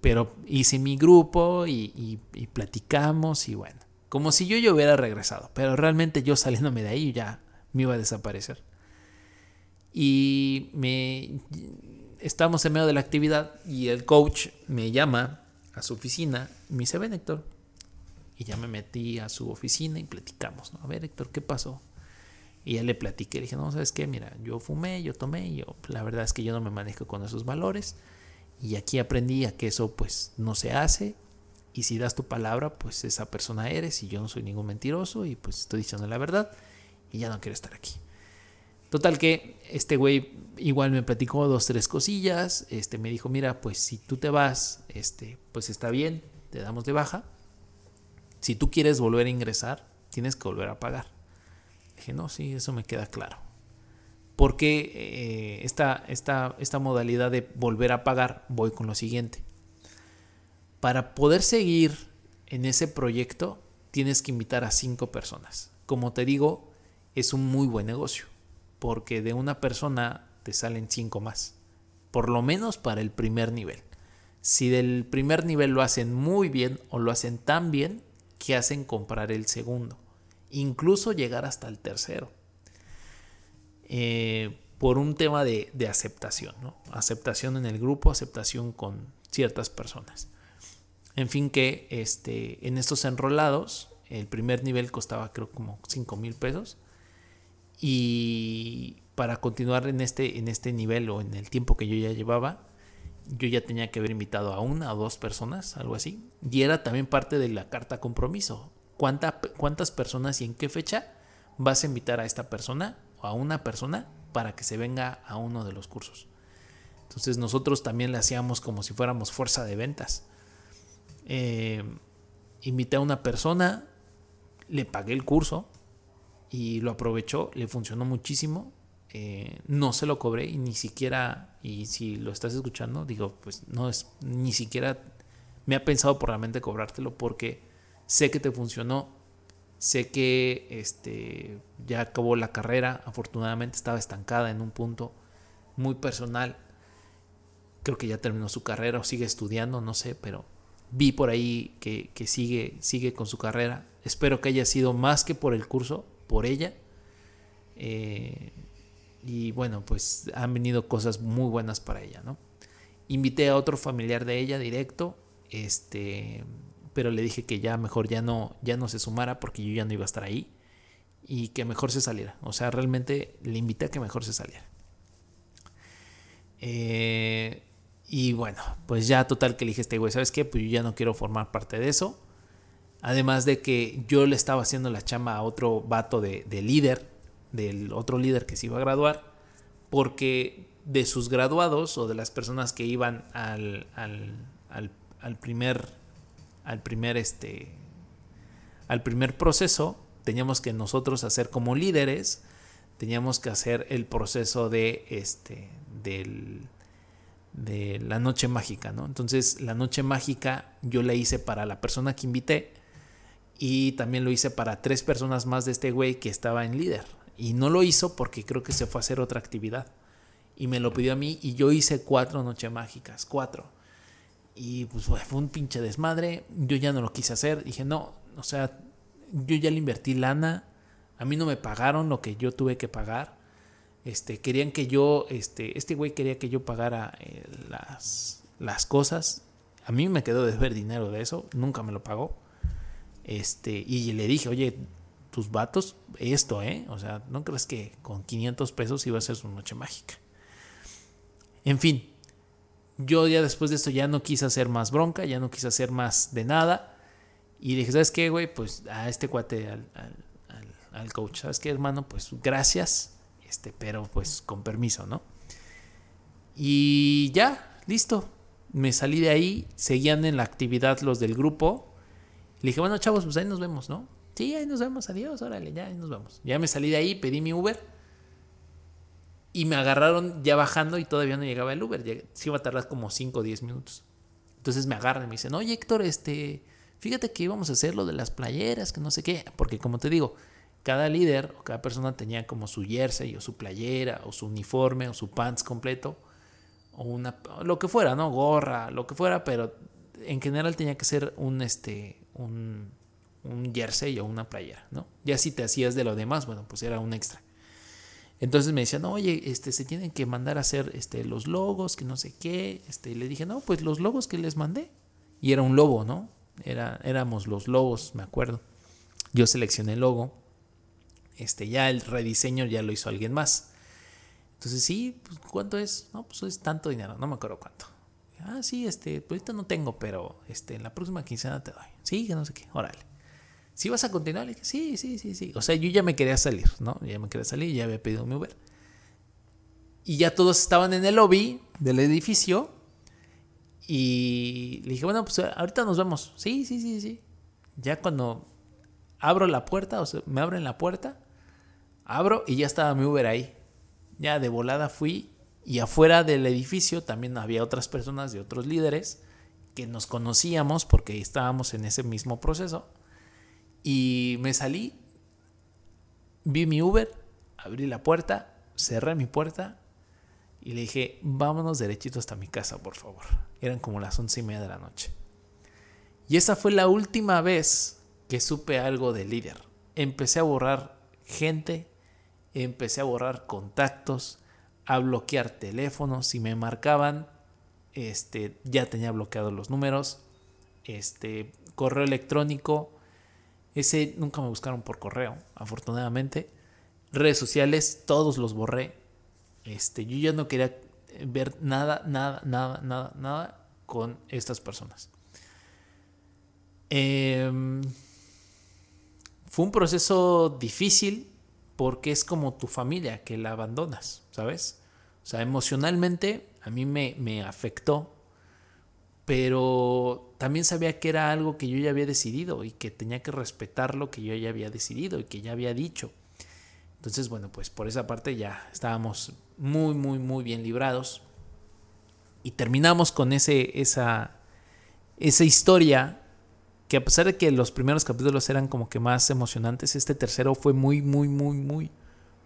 pero hice mi grupo y, platicamos y bueno, como si yo hubiera regresado, pero realmente yo saliéndome de ahí ya me iba a desaparecer. Y me estamos en medio de la actividad y el coach me llama a su oficina y me dice, ven Héctor. Y ya me metí a su oficina y platicamos. A ver Héctor, ¿qué pasó? Y ya le platiqué, le dije, no, ¿sabes qué? Mira, yo fumé, yo tomé, yo, la verdad es que yo no me manejo con esos valores. Y aquí aprendí a que eso pues no se hace. Y si das tu palabra, pues esa persona eres y yo no soy ningún mentiroso y pues estoy diciendo la verdad ya no quiero estar aquí. Total que este güey igual me platicó dos, tres cosillas. Este me dijo, mira, pues si tú te vas, este, pues está bien, te damos de baja. Si tú quieres volver a ingresar, tienes que volver a pagar. Dije, no, sí, eso me queda claro. ¿Por qué eh, esta, esta modalidad de volver a pagar? Voy con lo siguiente. Para poder seguir en ese proyecto, tienes que invitar a cinco personas. Como te digo, es un muy buen negocio, porque de una persona te salen cinco más, por lo menos para el primer nivel. Si del primer nivel lo hacen muy bien o lo hacen tan bien que hacen comprar el segundo, incluso llegar hasta el tercero. Eh, por un tema de, aceptación, aceptación en el grupo, aceptación con ciertas personas. En fin, que este, en estos enrolados, el primer nivel costaba creo como 5 mil pesos. Y para continuar en este, en este nivel o en el tiempo que yo ya llevaba, yo ya tenía que haber invitado a una o dos personas, algo así. Y era también parte de la carta compromiso. ¿Cuántas personas y en qué fecha vas a invitar a esta persona o a una persona para que se venga a uno de los cursos? Entonces nosotros también le hacíamos como si fuéramos fuerza de ventas. Eh, invité a una persona, le pagué el curso y lo aprovechó, le funcionó muchísimo. Eh, no se lo cobré y ni siquiera, y si lo estás escuchando, digo, pues no es, ni siquiera me ha pensado por la mente cobrártelo porque sé que te funcionó, sé que este, ya acabó la carrera, afortunadamente estaba estancada en un punto muy personal, creo que ya terminó su carrera o sigue estudiando, no sé, pero vi por ahí que, sigue, sigue con su carrera. Espero que haya sido más que por el curso, por ella. Eh, y bueno, pues han venido cosas muy buenas para ella, ¿no? Invité a otro familiar de ella directo, este, pero le dije que ya mejor ya no, ya no se sumara porque yo ya no iba a estar ahí y que mejor se saliera. O sea, realmente le invité a que mejor se saliera. Eh, y bueno, pues ya total que le este güey, ¿sabes qué? Pues yo ya no quiero formar parte de eso. Además de que yo le estaba haciendo la chamba a otro vato de, líder, del otro líder que se iba a graduar, porque de sus graduados o de las personas que iban al, al, primer, al primer, este, al primer proceso, teníamos que nosotros hacer como líderes, teníamos que hacer el proceso de, este, del, de la noche mágica, ¿no? Entonces la noche mágica yo la hice para la persona que invité y también lo hice para tres personas más de este güey que estaba en líder. Y no lo hizo porque creo que se fue a hacer otra actividad. Y me lo pidió a mí y yo hice cuatro noches mágicas, cuatro. Y pues fue un pinche desmadre. Yo ya no lo quise hacer. Dije, no, o sea, yo ya le invertí lana. A mí no me pagaron lo que yo tuve que pagar. Este, querían que yo, este, este güey quería que yo pagara eh, las, las cosas. A mí me quedó de ver dinero de eso, nunca me lo pagó. Este, y le dije, oye, tus vatos, esto, ¿eh? O sea, no crees que con 500 pesos iba a ser su noche mágica. En fin, yo ya después de esto ya no quise hacer más bronca, ya no quise hacer más de nada. Y dije, ¿sabes qué, güey? Pues a este cuate, al, al, al coach, ¿sabes qué, hermano? Pues gracias este, pero pues con permiso, ¿no? Y ya, listo. Me salí de ahí, seguían en la actividad los del grupo. Le dije, bueno, chavos, pues ahí nos vemos, ¿no? Sí, ahí nos vemos, adiós, órale, ya ahí nos vemos. Ya me salí de ahí, pedí mi Uber. Y me agarraron ya bajando y todavía no llegaba el Uber. Se iba a tardar como 5 o 10 minutos. Entonces me agarran y me dicen, oye Héctor, este, fíjate que íbamos a hacer lo de las playeras, que no sé qué. Porque como te digo, cada líder o cada persona tenía como su jersey o su playera o su uniforme o su pants completo o una lo que fuera, ¿no? Gorra, lo que fuera, pero en general tenía que ser un este un, un jersey o una playera, ¿no? Ya si te hacías de lo demás, bueno, pues era un extra. Entonces me decían, oye, este, se tienen que mandar a hacer este, los logos, que no sé qué. Este, y le dije, no, pues los logos que les mandé. Y era un logo, ¿no? Era, éramos los logos, me acuerdo. Yo seleccioné el logo este, ya el rediseño ya lo hizo alguien más. Entonces, sí, pues, ¿cuánto es? No, pues es tanto dinero, no me acuerdo cuánto. Ah, sí, este, pues ahorita no tengo, pero este, en la próxima quincena te doy. Sí, que no sé qué, órale. ¿Sí vas a continuar? Le dije, sí, sí, sí, sí. O sea, yo ya me quería salir, ¿no? Ya me quería salir, ya había pedido mi Uber. Y ya todos estaban en el lobby del edificio. Y le dije, bueno, pues ahorita nos vemos. Sí, sí, sí, sí. Ya cuando abro la puerta, o sea, me abren la puerta, Abro y ya estaba mi Uber ahí. Ya de volada fui y afuera del edificio también había otras personas de otros líderes que nos conocíamos porque estábamos en ese mismo proceso. Y me salí, vi mi Uber, abrí la puerta, cerré mi puerta y le dije, vámonos derechito hasta mi casa, por favor. Eran como las once y media de la noche. Y esa fue la última vez que supe algo de líder. Empecé a borrar gente, empecé a borrar contactos, a bloquear teléfonos. Si me marcaban, este, ya tenía bloqueados los números. Este, correo electrónico. Ese nunca me buscaron por correo, afortunadamente. Redes sociales, todos los borré. Este, yo ya no quería ver nada, nada, nada, nada, nada con estas personas. Em, fue un proceso difícil porque es como tu familia que la abandonas, ¿sabes? O sea, emocionalmente a mí me, me afectó, pero también sabía que era algo que yo ya había decidido y que tenía que respetar lo que yo ya había decidido y que ya había dicho. Entonces, bueno, pues por esa parte ya estábamos muy, muy, muy bien librados. Y terminamos con ese, esa, esa historia que a pesar de que los primeros capítulos eran como que más emocionantes, este tercero fue muy, muy, muy, muy,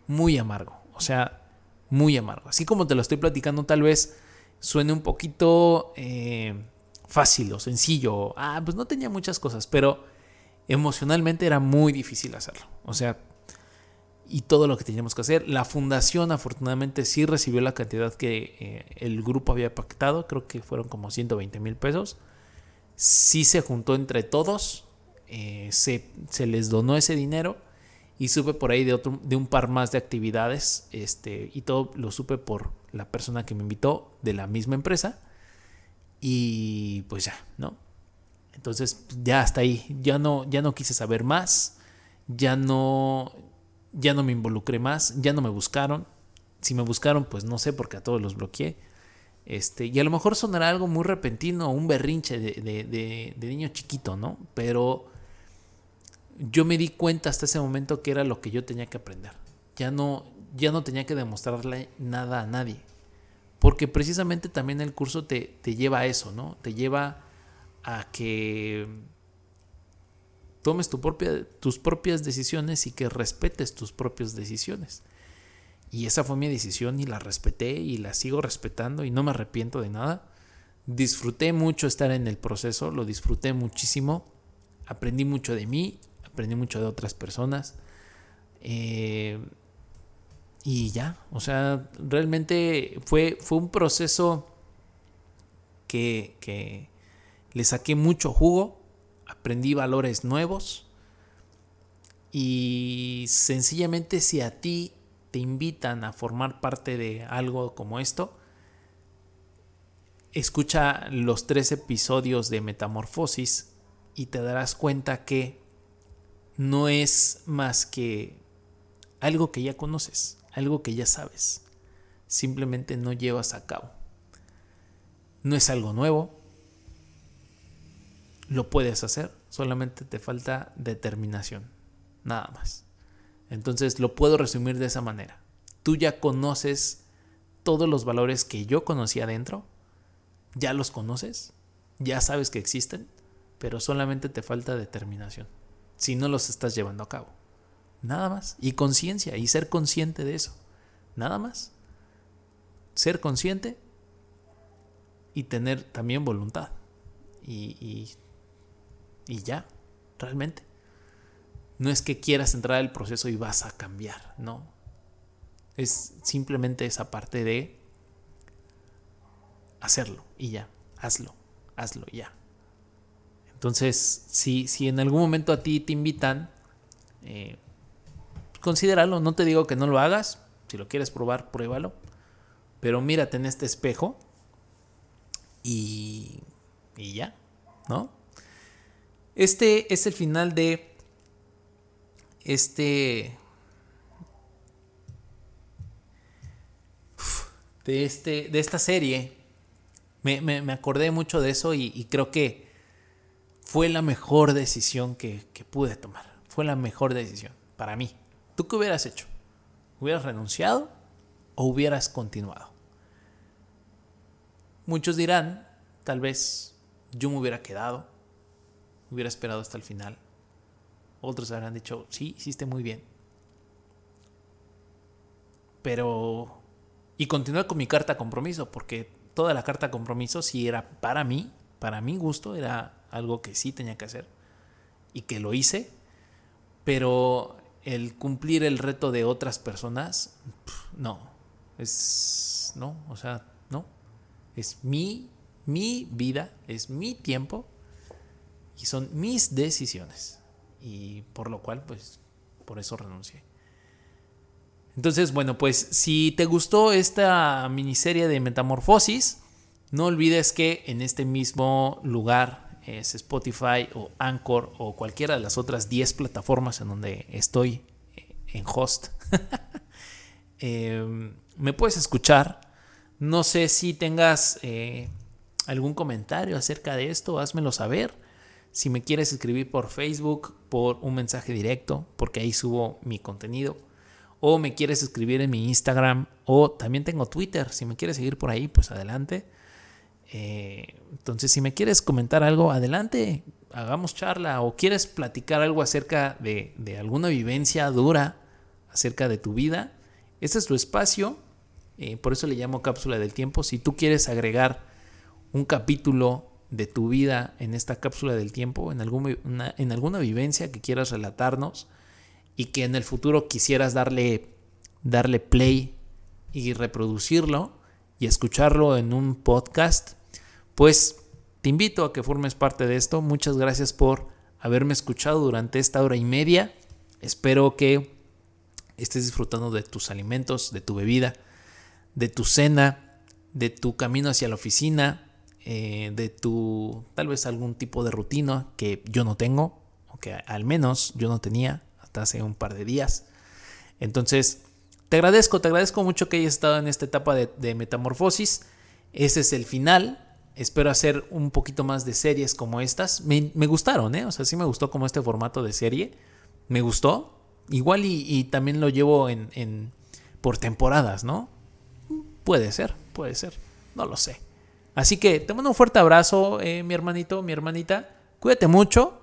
muy amargo. O sea, muy amargo. Así como te lo estoy platicando, tal vez suene un poquito eh, fácil o sencillo. Ah, pues no tenía muchas cosas, pero emocionalmente era muy difícil hacerlo. O sea, y todo lo que teníamos que hacer. La fundación afortunadamente sí recibió la cantidad que eh, el grupo había pactado, creo que fueron como 120 mil pesos. Sí se juntó entre todos, eh, se, se, les donó ese dinero y supe por ahí de, otro, de un par más de actividades este, y todo lo supe por la persona que me invitó de la misma empresa y pues ya, ¿no? Entonces ya hasta ahí, ya no, ya no quise saber más, ya no, ya no me involucré más, ya no me buscaron. Si me buscaron, pues no sé, porque a todos los bloqueé. Este, y a lo mejor sonará algo muy repentino, un berrinche de, niño chiquito, ¿no? Pero yo me di cuenta hasta ese momento que era lo que yo tenía que aprender. Ya no, ya no tenía que demostrarle nada a nadie. Porque precisamente también el curso te, te lleva a eso, ¿no? Te lleva a que tomes tu propia, tus propias decisiones y que respetes tus propias decisiones. Y esa fue mi decisión y la respeté y la sigo respetando y no me arrepiento de nada. Disfruté mucho estar en el proceso, lo disfruté muchísimo. Aprendí mucho de mí, aprendí mucho de otras personas. Eh, y ya, o sea, realmente fue, fue un proceso que, que le saqué mucho jugo aprendí valores nuevos y sencillamente si a ti te invitan a formar parte de algo como esto, escucha los tres episodios de Metamorfosis y te darás cuenta que no es más que algo que ya conoces, algo que ya sabes, simplemente no llevas a cabo. No es algo nuevo, lo puedes hacer, solamente te falta determinación, nada más. Entonces lo puedo resumir de esa manera. Tú ya conoces todos los valores que yo conocí adentro, ya los conoces, ya sabes que existen, pero solamente te falta determinación, si no los estás llevando a cabo. Nada más. Y conciencia, y ser consciente de eso. Nada más. Ser consciente y tener también voluntad. Y, y y ya, realmente. No es que quieras entrar al proceso y vas a cambiar, no. Es simplemente esa parte de hacerlo y ya, hazlo, hazlo ya. Entonces, si, si en algún momento a ti te invitan, eh, considéralo, no te digo que no lo hagas, si lo quieres probar, pruébalo, pero mírate en este espejo y, y ya, ¿no? Este es el final de este de este de esta serie. Me, acordé mucho de eso y, creo que fue la mejor decisión que, que pude tomar. Fue la mejor decisión para mí. ¿Tú qué hubieras hecho? ¿Hubieras renunciado o hubieras continuado? Muchos dirán, tal vez yo me hubiera quedado, hubiera esperado hasta el final. Otros habrán dicho, sí, hiciste muy bien. Pero... Y continué con mi carta compromiso, porque toda la carta compromiso sí era para mí, para mi gusto, era algo que sí tenía que hacer y que lo hice, pero el cumplir el reto de otras personas, no, es, no, o sea, no, es mi, mi vida, es mi tiempo y son mis decisiones y por lo cual, pues, por eso renuncié. Entonces, bueno, pues si te gustó esta miniserie de Metamorfosis, no olvides que en este mismo lugar es Spotify o Anchor o cualquiera de las otras 10 plataformas en donde estoy eh, en host. Em, me puedes escuchar. No sé si tengas eh, algún comentario acerca de esto, házmelo saber. Si me quieres escribir por Facebook, por un mensaje directo, porque ahí subo mi contenido o me quieres escribir en mi Instagram o también tengo Twitter. Si me quieres seguir por ahí, pues adelante. Eh, entonces, si me quieres comentar algo, adelante, hagamos charla o quieres platicar algo acerca de, alguna vivencia dura acerca de tu vida, este es tu espacio. Eh, por eso le llamo cápsula del tiempo. Si tú quieres agregar un capítulo de tu vida en esta cápsula del tiempo, en, en alguna vivencia que quieras relatarnos, y que en el futuro quisieras darle, darle play y reproducirlo y escucharlo en un podcast, pues te invito a que formes parte de esto. Muchas gracias por haberme escuchado durante esta hora y media. Espero que estés disfrutando de tus alimentos, de tu bebida, de tu cena, de tu camino hacia la oficina, eh, de tu tal vez algún tipo de rutina que yo no tengo, o que al menos yo no tenía hace un par de días. Entonces, te agradezco, te agradezco mucho que hayas estado en esta etapa de, metamorfosis. Ese es el final. Espero hacer un poquito más de series como estas. Me, gustaron, ¿eh? O sea, sí me gustó como este formato de serie. Me gustó. Igual y, también lo llevo en, por temporadas, ¿no? Puede ser, puede ser. No lo sé. Así que te mando un fuerte abrazo, eh, mi hermanito, mi hermanita. Cuídate mucho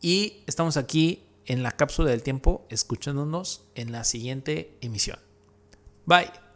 y estamos aquí en la cápsula del tiempo escuchándonos en la siguiente emisión. Bye.